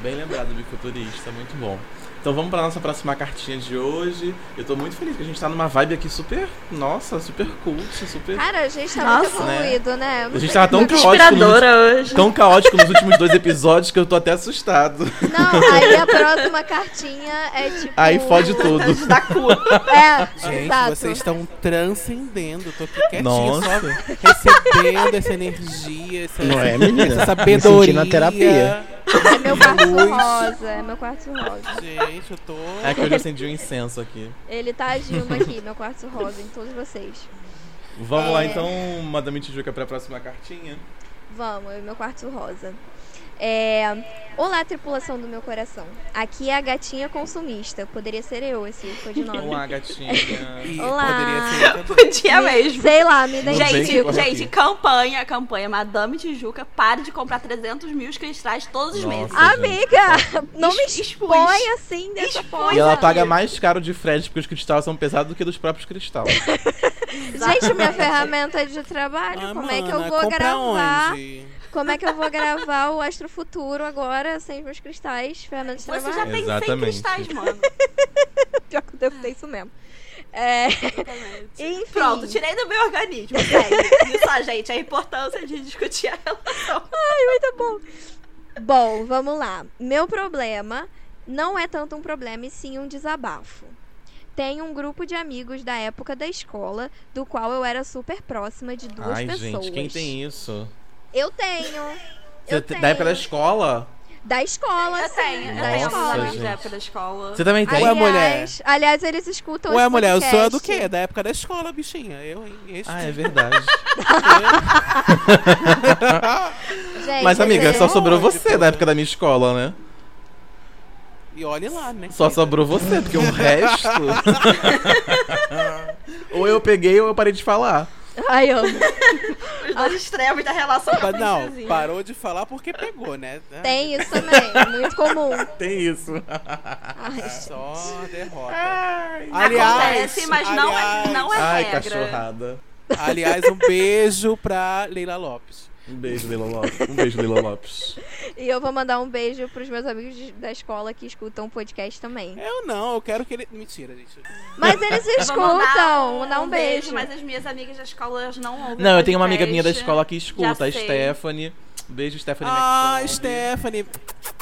Bem lembrado, Bifuturista, muito bom. Então vamos pra nossa próxima cartinha de hoje. Eu tô muito feliz que a gente tá numa vibe aqui super, nossa, super cult, super... Cara, a gente tá Nossa. muito evoluído, né? Não A gente tava tão Muito caótico, nos, inspiradora hoje. tão caótico nos últimos dois episódios que eu tô até assustado. Não, aí a próxima cartinha é tipo. Aí fode <laughs> tudo. Da cu. É, Gente, exato. vocês estão transcendendo. Eu tô aqui quietinho, Nossa. só recebendo essa energia, essa, Não é, menina? essa Me sabedoria. senti na terapia. É meu quartzo Luz. rosa, é meu quartzo rosa. Gente, eu tô. É que eu já acendi um incenso aqui. Ele tá agindo aqui, meu quartzo rosa, em todos vocês. Vamos lá É. então, Madame Tijuca, pra próxima cartinha. Vamos, meu quartzo rosa. É... Olá, tripulação do meu coração. Aqui é a gatinha consumista. Poderia ser eu esse codinome. Olá, gatinha. <laughs> Olá. poderia ser. Podia mesmo. Sei lá, me Não Gente, gente, campanha, campanha. Madame Tijuca, pare de comprar 300 mil cristais todos os Nossa. meses. Ah, Amiga, não me expõe assim dessa forma. E ela paga mais caro de frete porque os cristais são pesados do que dos próprios cristais. <laughs> Gente, minha ferramenta de trabalho, Ah, como é que eu mana, vou gravar? onde? Como é que eu vou gravar o Astro Futuro agora sem os meus cristais, ferramenta de Você trabalho? já tem 100 Exatamente. cristais, mano. <laughs> Pior que eu devo ter isso mesmo. É, enfim. Pronto, tirei do meu organismo. Sério. Isso, gente, a importância de discutir a relação. Muito bom. Bom, vamos lá. Meu problema não é tanto um problema e sim um desabafo. Tenho um grupo de amigos da época da escola, do qual eu era super próxima de duas Ai, pessoas. gente, quem tem isso? Eu tenho. Eu te- tenho. da época da escola? Da escola, Eu sim. tenho, da Nossa, escola. gente. da época da escola. Você também tem? Ué, mulher. Aliás, eles escutam Ué, esse mulher, eu sou a do podcast. quê? Da época da escola, bichinha. Eu, hein? Este- Ah, é verdade. <laughs> Gente, Mas, amiga, esse- só sobrou você da época da minha escola, né? E olhe lá, né? Só sobrou você, porque o resto. <laughs> ou eu peguei ou eu parei de falar. Ai, amo. Os dois extremos da relação com Não, princesinha. parou de falar porque pegou, né? Tem isso também, muito comum. Tem isso. Ai, Só derrota. Ai, Aliás, Acontece, mas não é, aliás, não é Ai regra. cachorrada. aliás, um beijo pra Leila Lopes. Um beijo, Leila Lopes. Um beijo, Leila Lopes. <laughs> E eu vou mandar um beijo pros meus amigos de- da escola que escutam o podcast também. Eu não, eu quero que ele. Mentira, gente. Mas eles Eu vou mandar escutam, mandar um beijo. Mas as minhas amigas da escola elas não ouvem Não, eu tenho uma amiga minha da escola que escuta, a sei. Stephanie. Beijo, Stephanie Ah. Stephanie.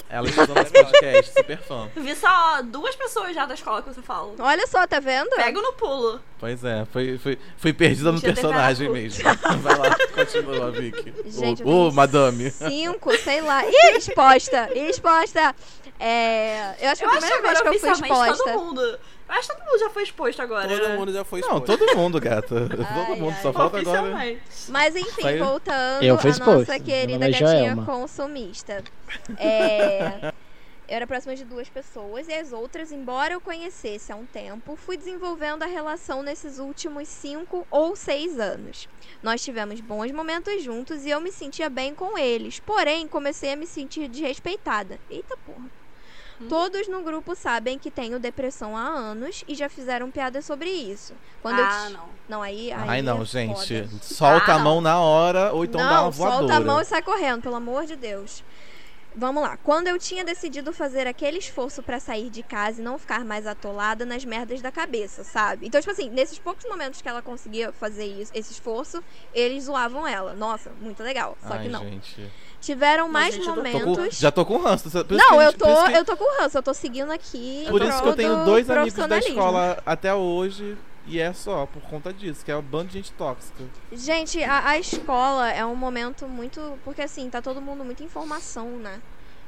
Ela escuta nosso podcast, super fã. Eu Vi só duas pessoas já da escola que você fala. Olha só, tá vendo? Pego no pulo. Pois é, foi, foi, foi perdida no personagem mesmo. <laughs> Vai lá, continua, Vicky. Gente, Ô, tenho madame. Cinco, sei lá. Ih, exposta, exposta. É, eu acho que Eu a acho que primeira vez que eu fui exposta. todo mundo. Acho que todo mundo já foi exposto agora. Todo né? mundo já foi Não, exposto. todo mundo, gata. <laughs> Ai, todo mundo, ai. só falta agora. Mas enfim, Saiu? voltando Eu fui a exposto. nossa Meu querida é gatinha Joelma. consumista. É, Eu era próxima de duas pessoas e as outras, embora eu conhecesse há um tempo, fui desenvolvendo a relação nesses últimos cinco ou seis anos. Nós tivemos bons momentos juntos e eu me sentia bem com eles, porém comecei a me sentir desrespeitada. Eita porra. Todos no grupo sabem que tenho depressão há anos e já fizeram piadas sobre isso. Quando ah, não. Não, aí. aí Ai, não, é gente. foda. Solta Ah, a mão na hora ou então dá uma não, voadora. solta a mão e sai correndo, pelo amor de Deus. Vamos lá. Quando eu tinha decidido fazer aquele esforço pra sair de casa e não ficar mais atolada nas merdas da cabeça, sabe? Então, tipo assim, nesses poucos momentos que ela conseguia fazer isso, esse esforço, eles zoavam ela. Nossa, muito legal. Só Ai, que não. gente. Tiveram mais gente, eu tô- com- momentos. já tô com ranço. Não, eu gente- tô, que- eu tô com ranço, eu tô seguindo aqui. Por isso que eu tenho do dois amigos da escola até hoje. E é só por conta disso, que é um bando de gente tóxica. Gente, a, a escola é um momento muito. Porque assim, tá todo mundo muita informação, né?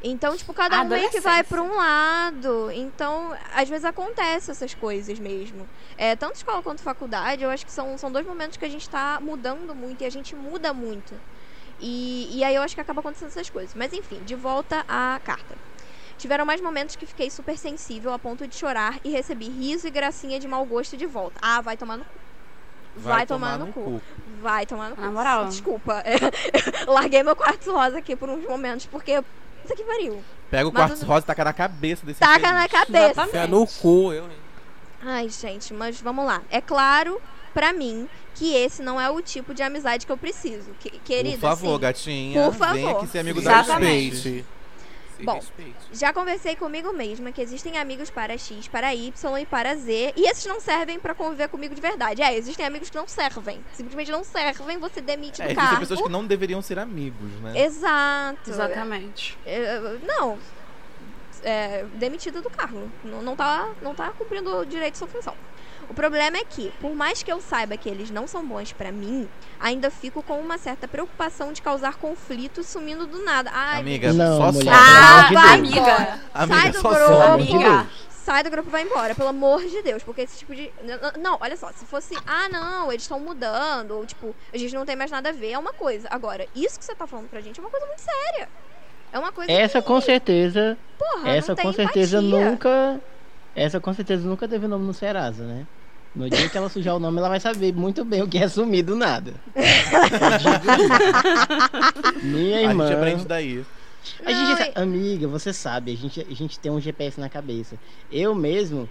Então, tipo, cada um meio que vai pra um lado. Então, às vezes acontece essas coisas mesmo. É, tanto escola quanto faculdade, eu acho que são, são dois momentos que a gente tá mudando muito e a gente muda muito. E, e aí eu acho que acaba acontecendo essas coisas. Mas enfim, de volta à carta. Tiveram mais momentos que fiquei super sensível a ponto de chorar e recebi riso e gracinha de mau gosto de volta. Ah, vai tomar no cu. Vai, tomar, no, cu. Vai tomar no cu. Na moral. Desculpa. <laughs> Larguei meu quartzo rosa aqui por uns momentos, porque. Isso aqui pariu. Pega o Mas quartzo o- rosa e taca na cabeça desse Taca infeliz. na cabeça. Fé no cu, eu. hein? Ai, gente, mas vamos lá. É claro, pra mim, que esse não é o tipo de amizade que eu preciso. Que, querida, Por favor, assim, gatinha. Por Vem favor. aqui ser amigo Se da respeite. Bom. respeite. Já conversei comigo mesma que existem amigos para X, para Y e para Z, e esses não servem pra conviver comigo de verdade. É, existem amigos que não servem. Simplesmente não servem, você demite É, do existem cargo. pessoas que não deveriam ser amigos, né? Exato. Exatamente. É, não. É, demitida do cargo. Não, não, tá, não tá cumprindo o direito de sua função. O problema é que, por mais que eu saiba que eles não são bons pra mim, ainda fico com uma certa preocupação de causar conflitos sumindo do nada. Ai, Amiga, Não, só mulher. Ah, Deus. amiga. Amiga, Sai do só grupo. Amiga. Sai do grupo e vai embora, pelo amor de Deus. Porque esse tipo de. Não, olha só, se fosse, ah, não, eles estão mudando, ou tipo, a gente não tem mais nada a ver, é uma coisa. Agora, isso que você tá falando pra gente é uma coisa muito séria. É uma coisa Essa que, com certeza, porra, essa não tem com certeza empatia. nunca, essa com certeza nunca teve nome no Serasa, né? No dia que ela sujar o nome, ela vai saber muito bem o que é sumir do nada. <laughs> Minha A irmã. gente aprende daí. A Não, gente, amiga, você sabe, a gente, a gente tem um GPS na cabeça. Eu mesmo,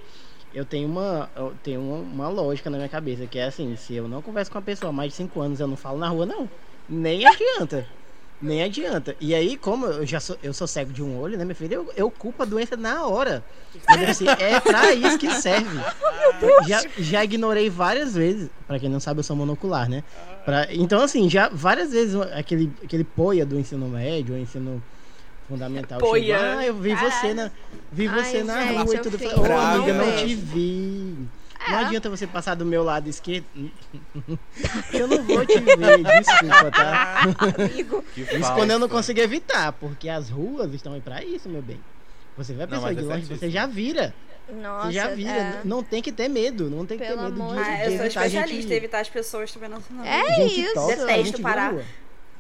eu tenho uma, eu tenho uma, uma lógica na minha cabeça, que é assim, se eu não converso com uma pessoa há mais de 5 anos, eu não falo na rua, não. Nem adianta. Nem adianta. E aí, como eu já sou, eu sou cego de um olho, né, minha filha? Eu, eu culpo a doença na hora. Mas assim, é pra isso que serve. Já, já ignorei várias vezes. Pra quem não sabe, eu sou monocular, né? Pra- então, assim, já várias vezes aquele, aquele poia do ensino médio, ou ensino fundamental. Poia. chegou, ah, eu vi você na, vi Ai, você na gente, rua e tudo. Ô, eu amiga, não te vi. Não É. adianta você passar do meu lado esquerdo. <laughs> Eu não vou te ver, desculpa, tá? Amigo. Isso quando eu não consigo evitar, porque as ruas estão aí pra isso, meu bem. Você vê a pessoa de é longe, você já vira. Nossa, Você já vira. é. Não tem que ter medo. Não tem que Pelo ter medo amor de, de Ah, de eu sou especialista gente, em evitar as pessoas também não. não. É gente isso. tóxica, Detesto de parar. rua.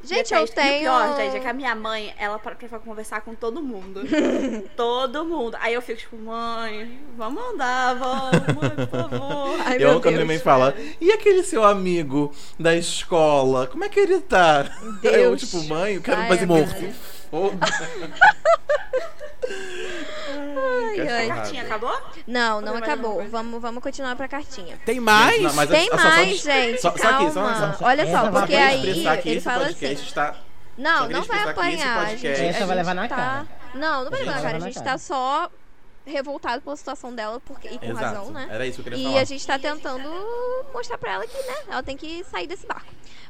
Gente, eu Detesto. E tenho. o pior, gente, é que a minha mãe, ela para pra conversar com todo mundo. <laughs> todo mundo. Aí eu fico tipo, mãe, vamos andar, vamos, mãe, por favor. <laughs> Ai, Eu quando minha mãe fala, e aquele seu amigo da escola, como é que ele tá? <laughs> Eu, Deus. tipo, mãe, eu quero Ai, fazer amiga. morto. Foda. Ai, ai. A cartinha acabou? Não, não acabou. Vamos, vamos continuar pra cartinha. Tem mais? Não, mas Tem só- só- mais, só- gente. Só, só aqui, só, calma. só, Olha Essa só, vai porque aí expressar que ele esse fala podcast assim. está... Só Não, queria não vai expressar que esse apanhar, podcast- gente. Essa A vai gente levar na tá... cara. Não, não vai Essa levar na cara. A gente tá só revoltado pela situação dela, porque, e com Exato, razão, né? era isso que eu queria E falar. a gente tá tentando mostrar pra ela que, né, ela tem que sair desse barco.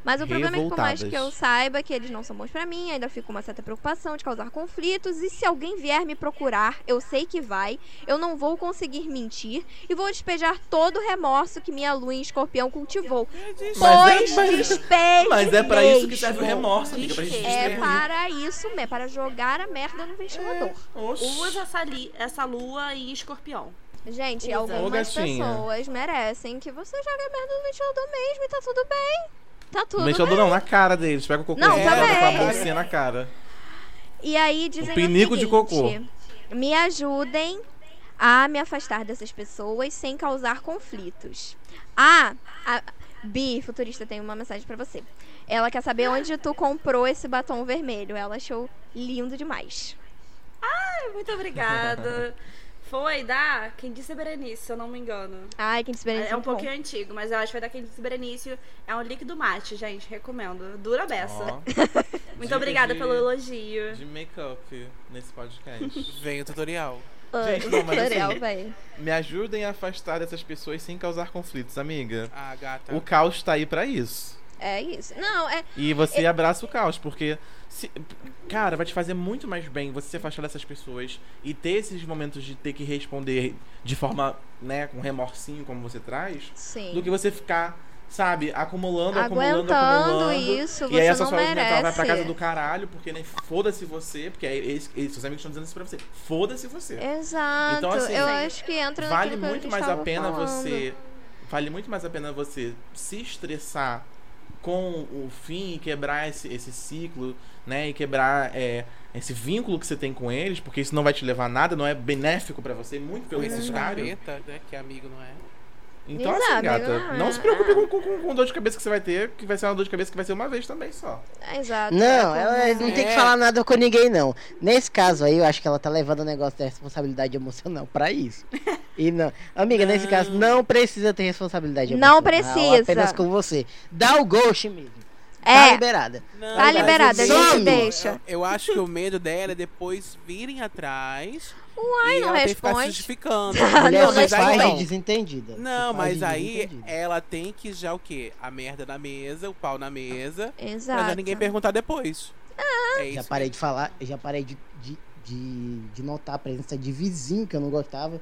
Mas o problema é que, por mais que eu saiba que eles não são bons pra mim, ainda fico com uma certa preocupação de causar conflitos. E se alguém vier me procurar, eu sei que vai, eu não vou conseguir mentir e vou despejar todo o remorso que minha lua em escorpião cultivou. Mas Pois é, mas, despeje mas é pra isso que serve o remorso, amiga, pra gente É É para isso mesmo, para jogar a merda no ventilador. Oxi. Usa essa, li- essa lua em escorpião. Gente, Usa. algumas pessoas merecem que você jogue a merda no ventilador mesmo e tá tudo bem. Tá tudo No ventilador bem. não, na cara deles. Pega o cocô Não, e também. bota com a bolsinha na cara. E aí dizem Um pinico o de seguinte, cocô. Me ajudem a me afastar dessas pessoas sem causar conflitos. Ah, a Bi, futurista, tem uma mensagem pra você. Ela quer saber onde tu comprou esse batom vermelho. Ela achou lindo demais. Muito obrigada. <laughs> Foi da Quem Disse Berenice, se eu não me engano. Ai, quem disse É um pouquinho antigo, mas eu acho que foi da Quem Disse Berenice. É um líquido mate, gente. Recomendo. Dura beça. Ó, <laughs> Muito dica obrigada de- pelo elogio. de make-up nesse podcast. <laughs> Vem o tutorial. Gente, <laughs> não, mas Tutorial, assim- velho. Me ajudem a afastar dessas pessoas sem causar conflitos, amiga. Ah, gata. O caos tá aí pra isso. É isso. Não, é. E você abraça o caos, porque. se- cara, vai te fazer muito mais bem você se afastar dessas pessoas e ter esses momentos de ter que responder de forma, né, com remorsinho, como você traz, Sim. do que você ficar, sabe, acumulando, acumulando, Aguentando acumulando. isso, e aí você a sua mental vai pra casa do caralho, porque né, foda-se você, porque aí eles, eles, seus amigos estão dizendo isso pra você. Foda-se você. Exato. Então, assim, eu acho que entra vale que muito gente mais a pena falando. você vale muito mais a pena você se estressar com o fim e quebrar esse, esse ciclo né e quebrar é, esse vínculo que você tem com eles porque isso não vai te levar a nada não é benéfico pra você muito pelo Esses contrário né? Que amigo não é. Então Exato, assim gata não é. se preocupe com, com, com dor de cabeça que você vai ter que vai ser uma dor de cabeça que vai ser uma vez também só Exato. Não, é ela não tem que É. falar nada com ninguém, não. Nesse caso aí, eu acho que ela tá levando o negócio da responsabilidade emocional pra isso. <laughs> E não. Amiga, nesse caso, não precisa ter responsabilidade Não emocional. precisa. Apenas com você. Dá o ghost mesmo. Tá É, liberada. Não, Tá liberada, o a gente deixa. Eu, eu acho que o medo dela é depois virem atrás. Uai, e não ela tem que ficar se responde. justificando. <laughs> Mulher não, se mas não. de desentendida. Não, mas aí ela tem que já o quê? A merda na mesa, o pau na mesa, Exato. pra já ninguém perguntar depois. É Já parei de falar, já parei de, de, de, de notar a presença de vizinho que eu não gostava.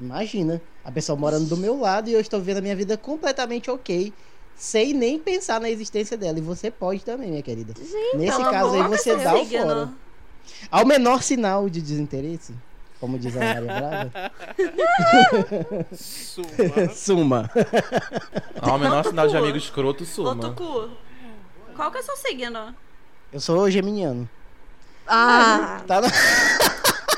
Imagina, a pessoa morando do meu lado e eu estou vendo a minha vida completamente ok, sem nem pensar na existência dela. E você pode também, minha querida. Sim, Nesse caso aí você dá o fora. Ao menor sinal de desinteresse, como diz a Maria Braga, Suma. suma. ao menor sinal de amigo escroto Ô, suma Tucu, qual que é o seu signo? Eu sou geminiano. Ah, Tá na-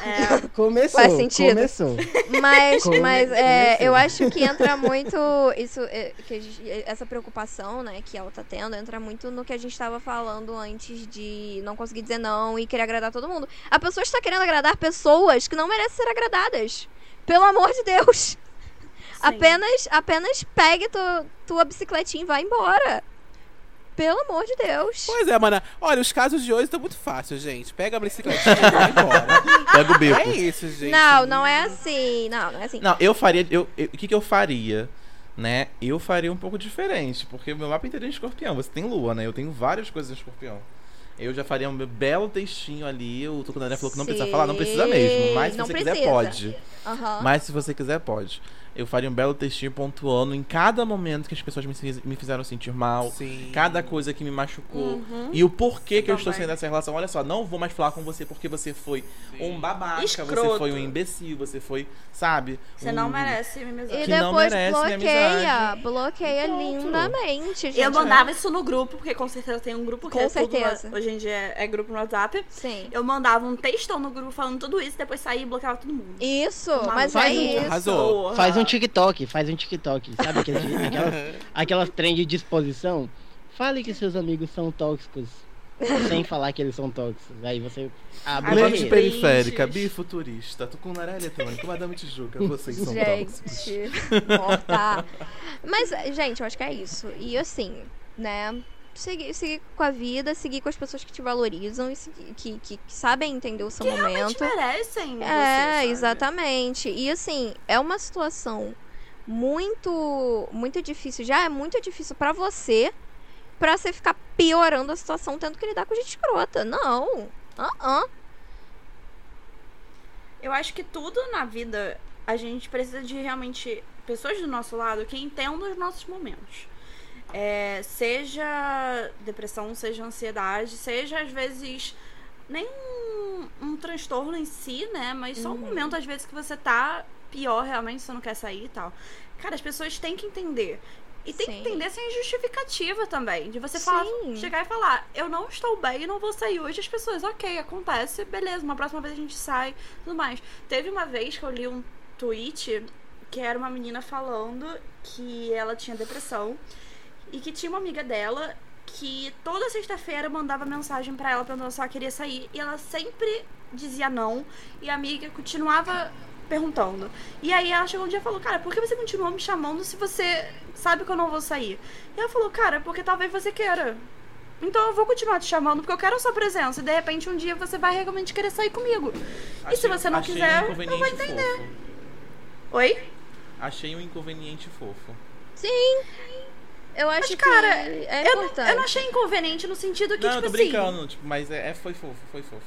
É, Começou. Faz sentido. Começou. mas, Come- mas é, começou. eu acho que entra <laughs> muito isso, é, que gente- essa preocupação, né, que ela tá tendo, entra muito no que a gente tava falando antes de não conseguir dizer não e querer agradar todo mundo. A pessoa está querendo agradar pessoas que não merecem ser agradadas. Pelo amor de Deus. sim. Apenas, apenas pegue tu, tua bicicletinha e vá embora. Pelo amor de Deus. Pois é, mana. Olha, os casos de hoje estão muito fáceis, gente. Pega a bicicletinha e vai embora. <laughs> pega o beco É isso, gente. Não, não é assim. Não, não é assim. Não, eu faria. eu- eu- O que, que eu faria? Né? Eu faria um pouco diferente, porque o meu mapa inteiro é em escorpião. Você tem lua, né? Eu tenho várias coisas em escorpião. Eu já faria um meu belo textinho ali. O Tucunaré falou que não precisa falar, não precisa mesmo. Mas se não você precisa. quiser, pode. Aham. Mas se você quiser, pode. Eu faria um belo textinho pontuando em cada momento que as pessoas me, me fizeram sentir mal. Sim. Cada coisa que me machucou. Uhum. E o porquê que eu estou saindo dessa relação. Olha só, não vou mais falar com você porque você foi um babaca, você Escroto. foi um imbecil, você foi, sabe? Você um- não merece me amizade. E depois minha bloqueia. Bloqueia lindamente, gente. Eu mandava isso no grupo, porque com certeza tem um grupo que Com é tudo certeza. hoje em dia é, é grupo no WhatsApp. Sim. Eu mandava um textão no grupo falando tudo isso, depois saía e bloqueava todo mundo. Isso, Maluco. mas Faz é um- isso. Arrasou. Faz um TikTok, faz um TikTok. Sabe aquelas, aquelas, aquelas trem de disposição? Fale que seus amigos são tóxicos. sem falar que eles são tóxicos. Aí você abre a Lente periférica, bifuturista, tucunaré eletrônico, Madame Tijuca, vocês são tóxicos. <laughs> Gente, morta. Mas, gente, eu acho que é isso. E assim, né? Seguir, seguir com a vida, seguir com as pessoas que te valorizam e seguir- que, que, que sabem entender o seu Realmente momento. merecem. É, você, exatamente. E assim, é uma situação muito muito difícil. Já é muito difícil pra você pra você ficar piorando a situação tendo que lidar com gente escrota. Não. Ah, ah. Eu acho que tudo na vida a gente precisa de realmente pessoas do nosso lado que entendam os nossos momentos. É, seja depressão, seja ansiedade, seja às vezes nem um, um transtorno em si, né? Mas só um momento, às vezes, que você tá pior realmente, você não quer sair e tal. Cara, as pessoas têm que entender. E tem que Sim. entender sem justificativa também. De você falar, chegar e falar, eu não estou bem e não vou sair hoje. As pessoas, ok, acontece, beleza, uma próxima vez a gente sai, tudo mais. Teve uma vez que eu li um tweet que era uma menina falando que ela tinha depressão e que tinha uma amiga dela que toda sexta-feira mandava mensagem pra ela perguntando se ela queria sair e ela sempre dizia não e a amiga continuava perguntando. E aí ela chegou um dia e falou: "Cara, por que você continua me chamando se você sabe que eu não vou sair?" E ela falou: "Cara, porque talvez você queira. Então eu vou continuar te chamando porque eu quero a sua presença. E de repente um dia você vai realmente querer sair comigo. e se você não achei quiser, um não vai inconveniente entender. fofo. Oi? Achei um inconveniente fofo. Sim. Eu acho Mas, que cara, é eu, não- importante. eu não achei inconveniente no sentido que, não, eu tipo tô assim. brincando, tipo, mas é, é- foi fofo, foi fofo.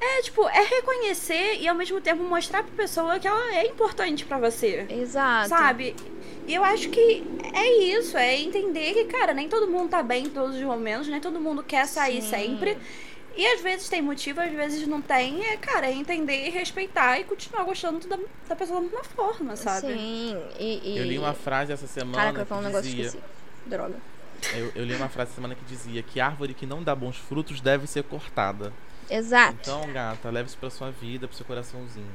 É, tipo, é reconhecer e ao mesmo tempo mostrar pra pessoa que ela é importante pra você. Exato. Sabe? E eu acho que é isso, é entender que, cara, nem todo mundo tá bem em todos os momentos, nem todo mundo quer sair Sim. sempre. E às vezes tem motivo, às vezes não tem. É, cara, é entender e respeitar e continuar gostando da, da pessoa da mesma forma, sabe? Sim. E, e... Eu li uma frase essa semana Caraca, eu ia falar um que negócio dizia... Droga. Eu, eu li uma frase semana que dizia que árvore que não dá bons frutos deve ser cortada. Exato. Então, gata, leve isso pra sua vida, pro seu coraçãozinho.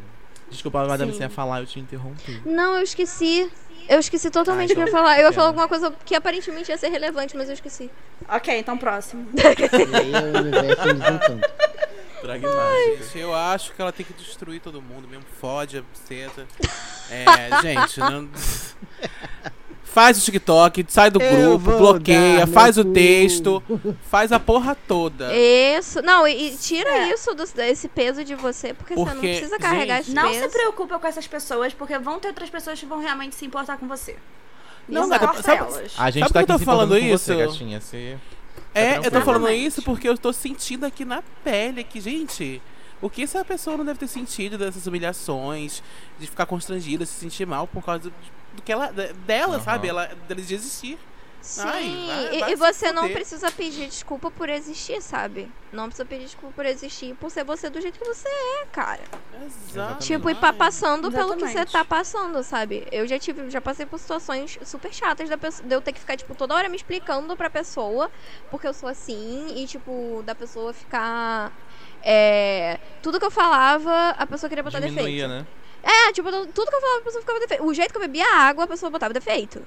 Desculpa, madame, Sim. você ia falar, eu te interrompi. Não, eu esqueci. Eu esqueci totalmente o que eu ia falar. Eu ia falar alguma coisa que aparentemente ia ser relevante, mas eu esqueci. Ok, então próximo. <laughs> Aí o universo me desencanto. Pragmática. Gente, eu acho que ela tem que destruir todo mundo mesmo. Fode a buceta. É, <laughs> gente, não... Faz o TikTok, sai do Eu grupo, bloqueia, faz o cu. texto, faz a porra toda. Isso. Não, e, e tira É. isso do, desse peso de você, porque, você não Porque, precisa carregar gente, esse Não peso. se preocupa com essas pessoas, porque vão ter outras pessoas que vão realmente se importar com você. Não, Não gata, importa sabe- elas. A gente Sabe tá aqui eu tô se falando falando com você, isso? gatinha. Você... É, eu tô falando isso porque eu tô sentindo aqui na pele que, gente, o que essa pessoa não deve ter sentido dessas humilhações, de ficar constrangida, se sentir mal por causa do, do que ela dela, Aham. sabe? Ela dela de existir. Sim, Ai, vai- e, vai e você não precisa pedir desculpa por existir, sabe? Não precisa pedir desculpa por existir, por ser você do jeito que você é, cara. Exato. Tipo, e pa passando pelo que você Exatamente. tá passando, sabe? Eu já tive, já passei por situações super chatas da pessoa, de eu ter que ficar, tipo, toda hora me explicando pra pessoa, porque eu sou assim, e, tipo, da pessoa ficar. É, tudo que eu falava, a pessoa queria botar Diminuía, defeito. né? É, tipo, tudo que eu falava, a pessoa ficava defeito. O jeito que eu bebia água, a pessoa botava defeito.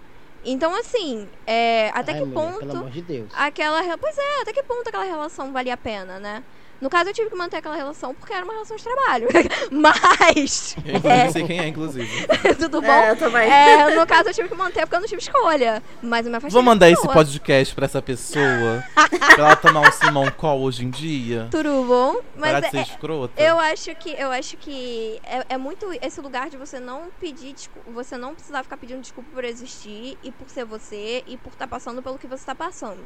Então, assim, é, até Ai, que mulher, ponto Pelo amor de Deus. aquela. Pois é, até que ponto aquela relação valia a pena, né? No caso, eu tive que manter aquela relação porque era uma relação de trabalho. <laughs> Mas. Eu não sei quem é, inclusive. <laughs> Tudo bom? É, eu também. É, no caso, eu tive que manter porque eu não tive escolha. Mas eu me afastei Vou da mandar esse podcast pra essa pessoa. <laughs> pra ela tomar um Simon Call hoje em dia. Tudo bom? Parar Mas de ser é, escrota. eu acho que eu acho que é, é muito esse lugar de você não pedir desculpa, você não precisar ficar pedindo desculpa por existir e por ser você e por estar passando pelo que você tá passando.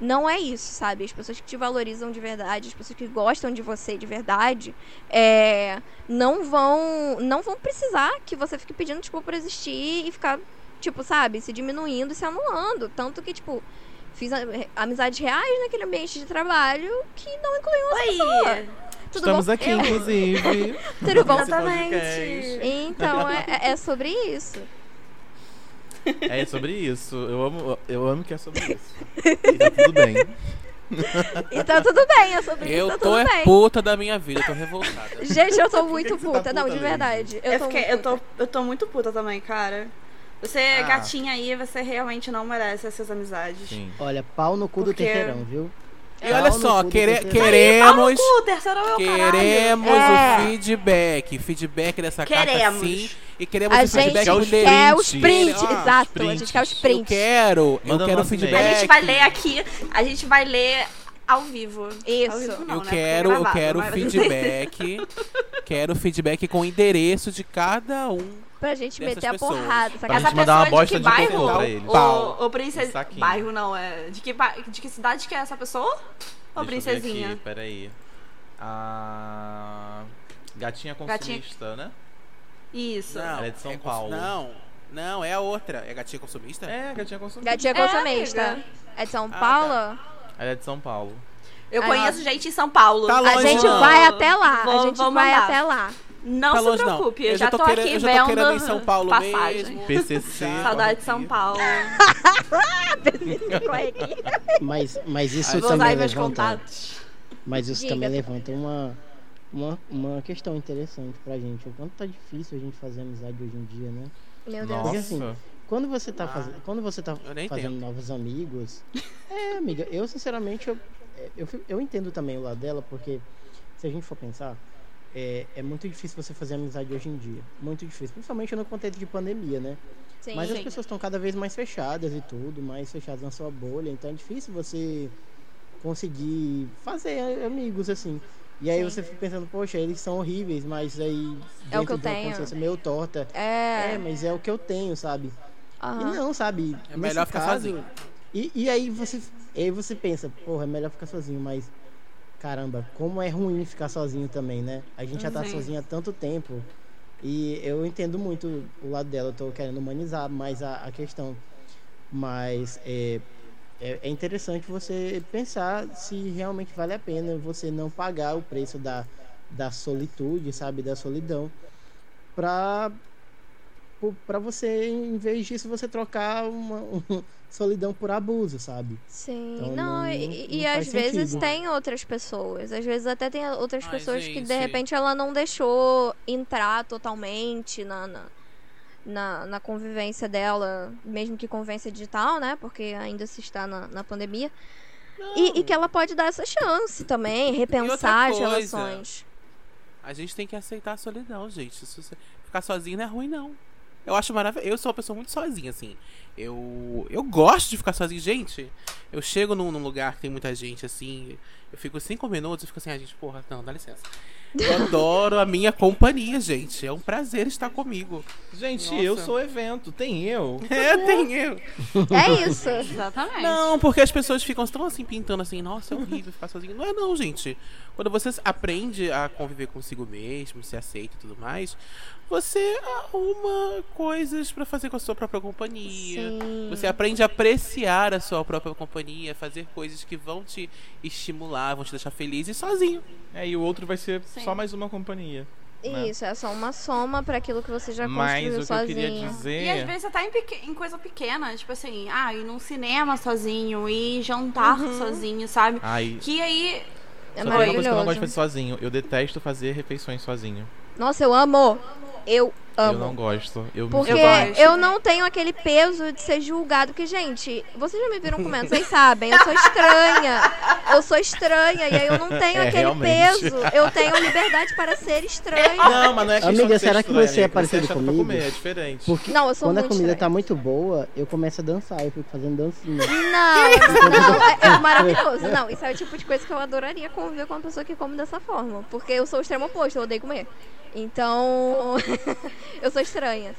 Não é isso, sabe? As pessoas que te valorizam de verdade, as pessoas que gostam de você de verdade, é, não vão não vão precisar que você fique pedindo desculpa por existir e ficar, tipo, sabe, se diminuindo e se anulando. Tanto que, tipo, fiz amizades reais naquele ambiente de trabalho que não incluíam outra pessoa. Oi! Tudo Estamos bom? aqui, Eu- inclusive. <laughs> Tudo bom? Podcast. Então, é- é sobre isso. <laughs> É sobre isso. Eu amo, eu amo que é sobre isso. E tá tudo bem. <laughs> E tá tudo bem, é sobre isso, Eu tá tô tudo é bem. puta da minha vida, eu tô revoltada. <laughs> Gente, eu tô muito que você tá puta. Não, puta, de verdade. Eu, Eu, tô fiquei, muito eu, tô, puta. eu tô muito puta também, cara. Você, Ah. gatinha aí, você realmente não merece essas amizades. Sim. Olha, pau no cu do Porque- terceirão, viu? E olha só, do quere- queremos. É o. Queremos É. o feedback. Feedback dessa carta Queremos. sim. E queremos A o feedback gente com quer os print. prints, Ah, exato. A gente quer os prints. Eu quero, eu quero feedback. A gente vai ler aqui, a gente vai ler ao vivo. Isso. Ao vivo não, Eu né? quero, é eu gravado, quero mas- feedback. <laughs> quero feedback com o endereço de cada um. Pra gente meter a pessoas. porrada. Pra sacanagem. gente mandar uma de bosta que de bairro? cocô pra eles. Pau. Ô, ô princesa... Um. Bairro não, é... De que, ba- de que cidade que é essa pessoa? Ô, princesinha. Aqui, peraí. A gatinha consumista, né? Isso. Não, Ela é de São cons- Paulo. Não, não, é a outra. É gatinha consumista? É, gatinha consumista. Gatinha É, consumista. amiga. É de São Ah, Paulo? Ela é de São Paulo. Eu conheço nossa. gente em São Paulo. Tá A longe, gente não. vai até lá. Vou- a gente vai mandar. até lá. Não Tá se longe, preocupe, não. eu, já tô, querendo, aqui eu já tô querendo em São Paulo passagem. mesmo. PCC. <laughs> Saudade de São Paulo. <laughs> Mas, mas isso também levanta, contatos. mas isso Diga. também levanta uma, uma, uma questão interessante pra gente. O quanto tá difícil a gente fazer amizade hoje em dia, né? Meu Deus. Porque assim. Quando você tá, Ah, fazendo, quando você tá eu fazendo entendo. novos amigos. É, amiga, eu sinceramente eu, eu, fi- eu entendo também o lado dela, porque se a gente for pensar, é, é muito difícil você fazer amizade hoje em dia. Muito difícil. Principalmente no contexto de pandemia, né? Sim. Mas as Sim. pessoas estão cada vez mais fechadas e tudo, mais fechadas na sua bolha, então é difícil você conseguir fazer amigos assim. E aí Sim. você fica pensando, poxa, eles são horríveis, mas aí É o que dentro eu de uma tenho. consciência meio torta. É. É, mas é o que eu tenho, sabe? E aham. não, sabe? É melhor ficar caso- sozinho. E, e aí você e aí você pensa, porra, é melhor ficar sozinho, mas caramba, como é ruim ficar sozinho também, né? A gente já tá Sim. sozinho há tanto tempo. E eu entendo muito o lado dela, eu tô querendo humanizar mais a, a questão. Mas é, é, é interessante você pensar se realmente vale a pena você não pagar o preço da, da solitude, sabe? Da solidão. Pra, pra você, em vez disso, você trocar uma, <laughs> um solidão por abuso, sabe? Sim, Então, não, não- e, não- e às faz vezes sentido. tem outras pessoas. Às vezes até tem outras Ai, pessoas que de repente ela não deixou entrar totalmente na, na, na, na convivência dela, mesmo que convivência digital, né? Porque ainda se está na, na pandemia. E, e que ela pode dar essa chance também, repensar as coisa. relações. A gente tem que aceitar a solidão, gente. Se você ficar sozinho não é ruim, não. Eu acho maravilhoso. Eu sou uma pessoa muito sozinha, assim. Eu, eu gosto de ficar sozinho. Gente, eu chego num, num lugar que tem muita gente, assim. Eu fico cinco minutos e fico assim, ah, gente, porra, não, dá licença. Eu <laughs> adoro a minha companhia, gente. É um prazer estar comigo. Gente, Nossa. eu sou evento. Tem eu. É, tem eu. É isso. <laughs> Exatamente. Não, porque as pessoas ficam tão assim pintando assim, nossa, é horrível ficar sozinho. Não é não, gente. Quando você aprende a conviver consigo mesmo, se aceita e tudo mais, você arruma coisas pra fazer com a sua própria companhia. Sim. Você aprende a apreciar a sua própria companhia, fazer coisas que vão te estimular, vão te deixar feliz e sozinho. É, e o outro vai ser Sim. só mais uma companhia. né? Isso, é só uma soma pra aquilo que você já Mas construiu o que eu sozinho. queria dizer. E às vezes até em, peque- em coisa pequena, tipo assim, ah, ir num cinema sozinho, ir jantar sozinho, sabe? Ai, Que aí. É só tem uma coisa que eu não gosto de maravilhoso. fazer sozinho. Eu detesto fazer refeições sozinho. Nossa, eu amo. Eu amo. Eu não gosto. Eu Porque Eu gosto. eu não tenho aquele peso de ser julgado. Que, gente, vocês já me viram comendo, vocês sabem. Eu sou estranha. Eu sou estranha. E aí eu não tenho É, aquele realmente. peso. Eu tenho liberdade para ser estranha. Não, mas não é questão Amiga, de ser será que você é parecido comigo? comer, é diferente. Porque Não, eu sou quando a comida estranha. tá muito boa, eu começo a dançar, eu fico fazendo dancinha. Não, <laughs> não. É, é maravilhoso. Não, isso é o tipo de coisa que eu adoraria conviver com uma pessoa que come dessa forma. Porque eu sou o extremo oposto, eu odeio comer. Então, <laughs> eu sou estranha.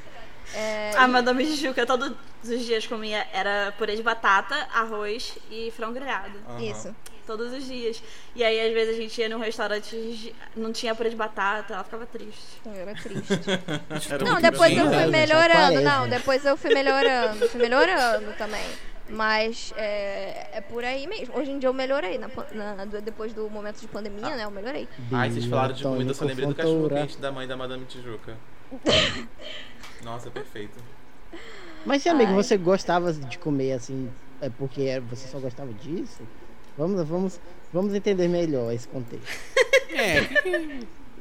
É, A Madame Jujuca todos os dias comia era purê de batata, arroz e frango grelhado. Aham. Isso. Todos os dias. E aí, às vezes, a gente ia num restaurante, não tinha purê de batata, ela ficava triste. Eu era triste. <laughs> Era Não, depois eu fui melhorando. Não, depois eu fui melhorando. Fui melhorando também. Mas é, é por aí mesmo. Hoje em dia eu melhorei. Na, na- depois do momento de pandemia, né? Eu melhorei. Ai, vocês falaram de comida, eu só lembrei do cachorro quente da mãe da Madame Tijuca. <laughs> Nossa, perfeito. Mas se, amigo, Ai. você gostava de comer assim, é porque você só gostava disso? Vamos, vamos, vamos entender melhor esse contexto. <laughs> É,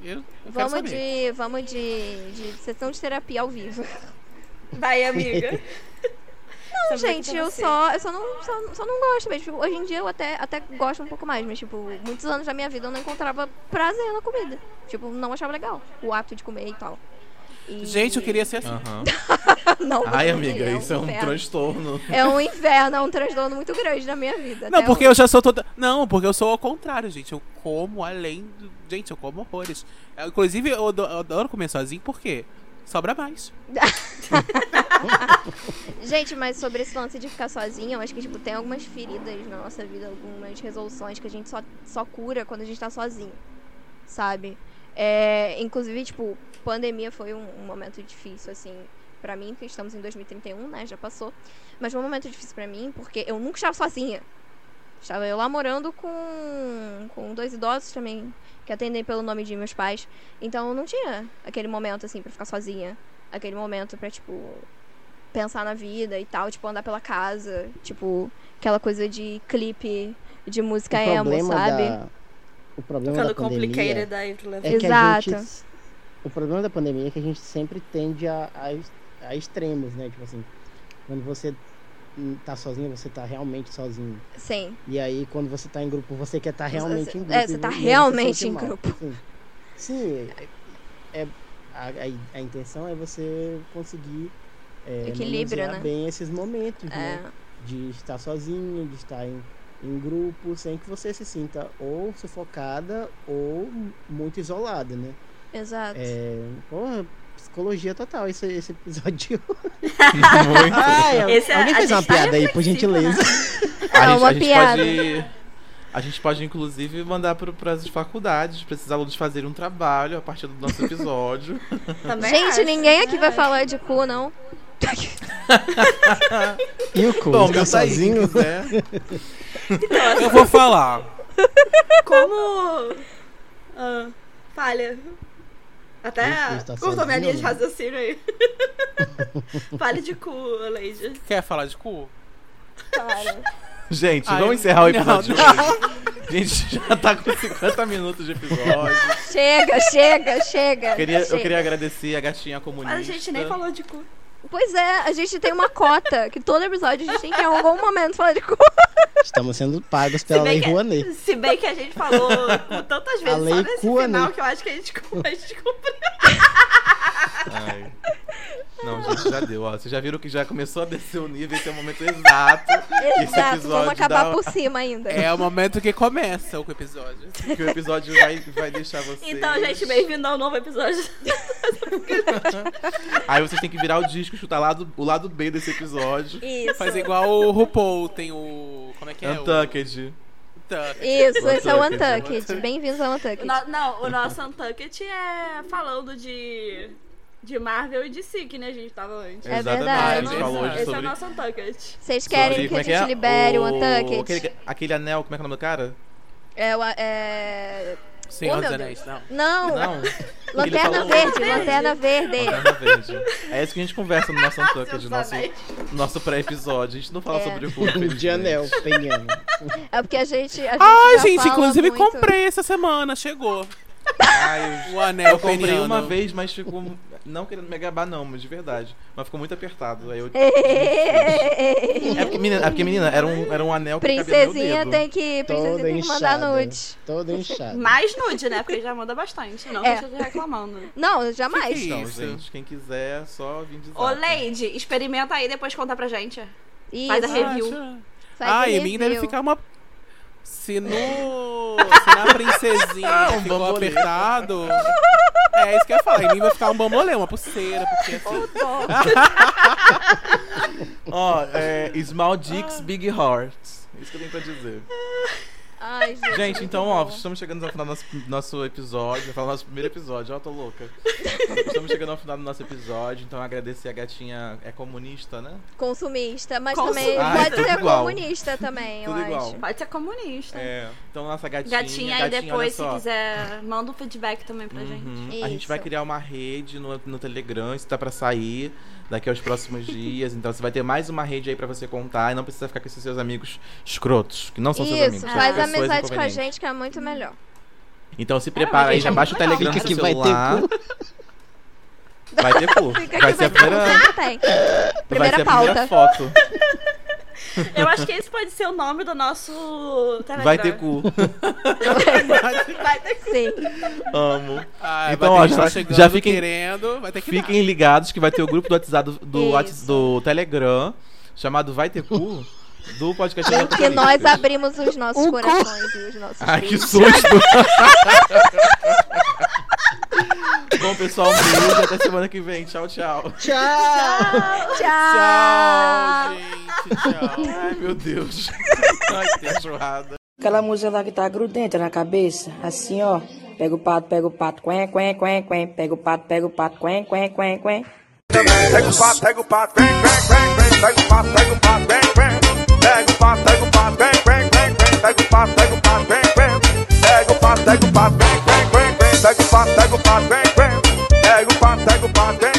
eu, eu Vamos de, vamos de, de sessão de terapia ao vivo. <laughs> Vai, amiga. Não, Saber gente, eu você- só, eu só não, só, só não gosto mesmo. Tipo, hoje em dia eu até, até gosto um pouco mais, mas, tipo, muitos anos da minha vida eu não encontrava prazer na comida. Tipo, não achava legal o ato de comer e tal. E- Gente, eu queria ser assim. Aham. <laughs> não, Ai, amiga, queria, isso é um inferno. transtorno. É um inferno, é um transtorno muito grande na minha vida. Não, porque hoje. eu já sou toda. Não, porque eu sou ao contrário, gente. Eu como além do. Gente, eu como horrores. Eu, Inclusive, eu adoro comer sozinho, por quê? Sobra mais. <laughs> Gente, mas sobre esse lance de ficar sozinha, eu acho que, tipo, tem algumas feridas na nossa vida, algumas resoluções que a gente só, só cura quando a gente tá sozinho, sabe? É, inclusive, tipo, pandemia foi um, um momento difícil, assim, pra mim, porque estamos em 2031, né, já passou. Mas foi um momento difícil pra mim, porque eu nunca estava sozinha. Estava eu lá morando com, com dois idosos também, que atendem pelo nome de meus pais. Então não tinha aquele momento, assim, pra ficar sozinha. Aquele momento pra, tipo, pensar na vida e tal, tipo, andar pela casa. Tipo, aquela coisa de clipe de música o emo, sabe? da o problema Ficando da pandemia é que a Exato. gente o problema da pandemia é que a gente sempre tende a, a, a extremos, né? Tipo assim, quando você hum, tá sozinho, você tá realmente sozinho. Sim. E aí, quando você tá em grupo, você quer estar realmente em grupo. É, você tá realmente sente em mal. grupo. Sim, Sim, é, é- a, a, a intenção é você conseguir é, Equilíbrio, né? bem esses momentos, É. né? De estar sozinho, de estar em, em grupo, sem que você se sinta ou sufocada ou muito isolada, né? Exato. É, porra, psicologia total esse, esse episódio. Muito. Ai, Esse é- alguém a fez uma gente tá piada aí, por né? gentileza. A É gente, uma a gente piada. pode. A gente pode, inclusive, mandar para as faculdades, para esses alunos fazerem um trabalho a partir do nosso episódio. Gente, ninguém aqui vai falar de cu, não. <laughs> E o cu, Bom, tá aí, sozinho? quiser. Eu vou falar. <laughs> Como. Ah, falha. Até Ih, cortou minha linha de né? raciocínio aí. <laughs> Fale de cu, Lady. Quer falar de cu? Cara. <laughs> Gente, Ai, vamos encerrar o não, episódio de hoje. A gente já tá com 50 minutos de episódio. Chega, chega, chega. Eu queria, eu chega. queria agradecer a gatinha comunista. Mas a gente nem falou de cu. Pois é, a gente tem uma cota que todo episódio a gente tem que em algum momento falar de cu. Estamos sendo pagos pela Lei que- Rouanet. Se bem que a gente falou tantas vezes lei só nesse cu, final que eu acho que a gente, <laughs> a gente cumpriu. Ai. Não, gente, já deu. Ó. Vocês já viram que já começou a descer o nível. Esse é o momento exato. Esse Exato, episódio vamos acabar dá- por cima ainda. É o momento que começa o episódio. Que o episódio vai, vai deixar vocês. Então, gente, bem-vindo ao novo episódio. <laughs> Aí vocês têm que virar o disco e chutar lado, o lado B desse episódio. Isso. Faz igual o RuPaul, tem o. Como é que é? Untucked. O... Untucked. Isso, esse é o Untucked. Bem-vindos ao Untucked. no- não, o nosso Untucked é falando de, de Marvel e de DC, que né, a gente tava antes. É Exatamente. verdade. A gente falou hoje Esse é sobre. o nosso Untucked. Vocês querem sobre- que a é gente é? libere o, O- Untucked? Aquele, aquele anel, como é que é o nome do cara? É o. É... Senhor Oh, dos Anéis, não. Não, Não. <laughs> Lanterna Verde, Lanterna Verde. Lanterna Verde. É isso que a gente conversa no nosso <laughs> Untucked, Seus nosso, nosso pré-episódio. A gente não fala É. sobre o cu. <laughs> De anel, peniano. É porque a gente. A gente Ai, já gente, fala inclusive muito... comprei essa semana, chegou. Ai, O anel eu comprei peniano. uma vez, mas ficou. Não querendo me gabar, não, mas de verdade. Mas ficou muito apertado. Aí eu. <laughs> É porque, menina, é porque, menina era, um, era um anel que Princesinha tem que. Princesinha Toda tem que mandar inchada. nude. Todo inchado. Mais nude, né? Porque já manda bastante. Não É. reclamando. Não, jamais. Que Então, Isso. gente, quem quiser, só vir dizer. Ô, Lady, experimenta aí e depois conta pra gente. Isso. Faz a review. Faz Ah, a em mim deve ficar uma. Se no. Se na princesinha Um ficou bambolê. apertado. É isso que eu ia falar. Em mim vai ficar um bambolê, uma pulseira, porque assim. Ó, é, Small Dicks, Big Hearts. Isso que eu tenho pra dizer. Ai, gente. Gente, então, ó, estamos chegando ao final do nosso, nosso episódio. Falar nosso primeiro episódio, ó, tô louca. Estamos chegando ao final do nosso episódio, então agradecer a gatinha. É comunista, né? Consumista, mas Consumista. também Ah, pode tudo ser igual. comunista também, Tudo eu igual. acho. Pode ser comunista. É. Então, nossa gatinha. Gatinha aí gatinha, depois, se quiser, manda um feedback também pra gente. Uhum. A gente Isso. vai criar uma rede no, no Telegram, isso tá pra sair daqui aos próximos dias. Então você vai ter mais uma rede aí pra você contar e não precisa ficar com esses seus amigos escrotos, que não são seus Isso, amigos. são faz amizade com a gente que é muito melhor. Então se prepara aí, já baixa o Telegram que seu vai ter celular. cu. Vai ter cu. Vai ser a primeira, tem. vai Primeira ser a pauta. primeira foto. Eu acho que esse pode ser o nome do nosso Telegram. Vai ter cu. <laughs> Vai ter cu. Sim. Amo. Ah, Então, ó, já- chegando, já fiquem- querendo, vai ter que Fiquem ligados que vai ter o grupo do WhatsApp do, do, Isso. Whats- do Telegram chamado Vai Ter Cu do podcast Em que nós abrimos os nossos O cu. corações e os nossos Ai, que susto! <laughs> bom, pessoal? Um beijo. Até semana que vem. Tchau, tchau. Tchau. Tchau. Tchau, gente. Tchau. Ai, meu Deus. Ai, que achurrada. Aquela música lá que tá grudenta na cabeça, assim, ó. Pega o pato, pega o pato, quen, quen, quen, quen. Pega o pato, pega o pato, quen, quen, quen, quen. Pega o pato, pega o pato, quen, quen, quen, quen. Pega o pato, pega o pato, quen, quen. Pega o pato, pega o pato, quen, quen, quen, quen. Pega o pato, pega o pato, quen, quen. Pega o pato, pega o pato, quen, quen, quen. Pega o pato, pega o pato, quen. Pega o pata,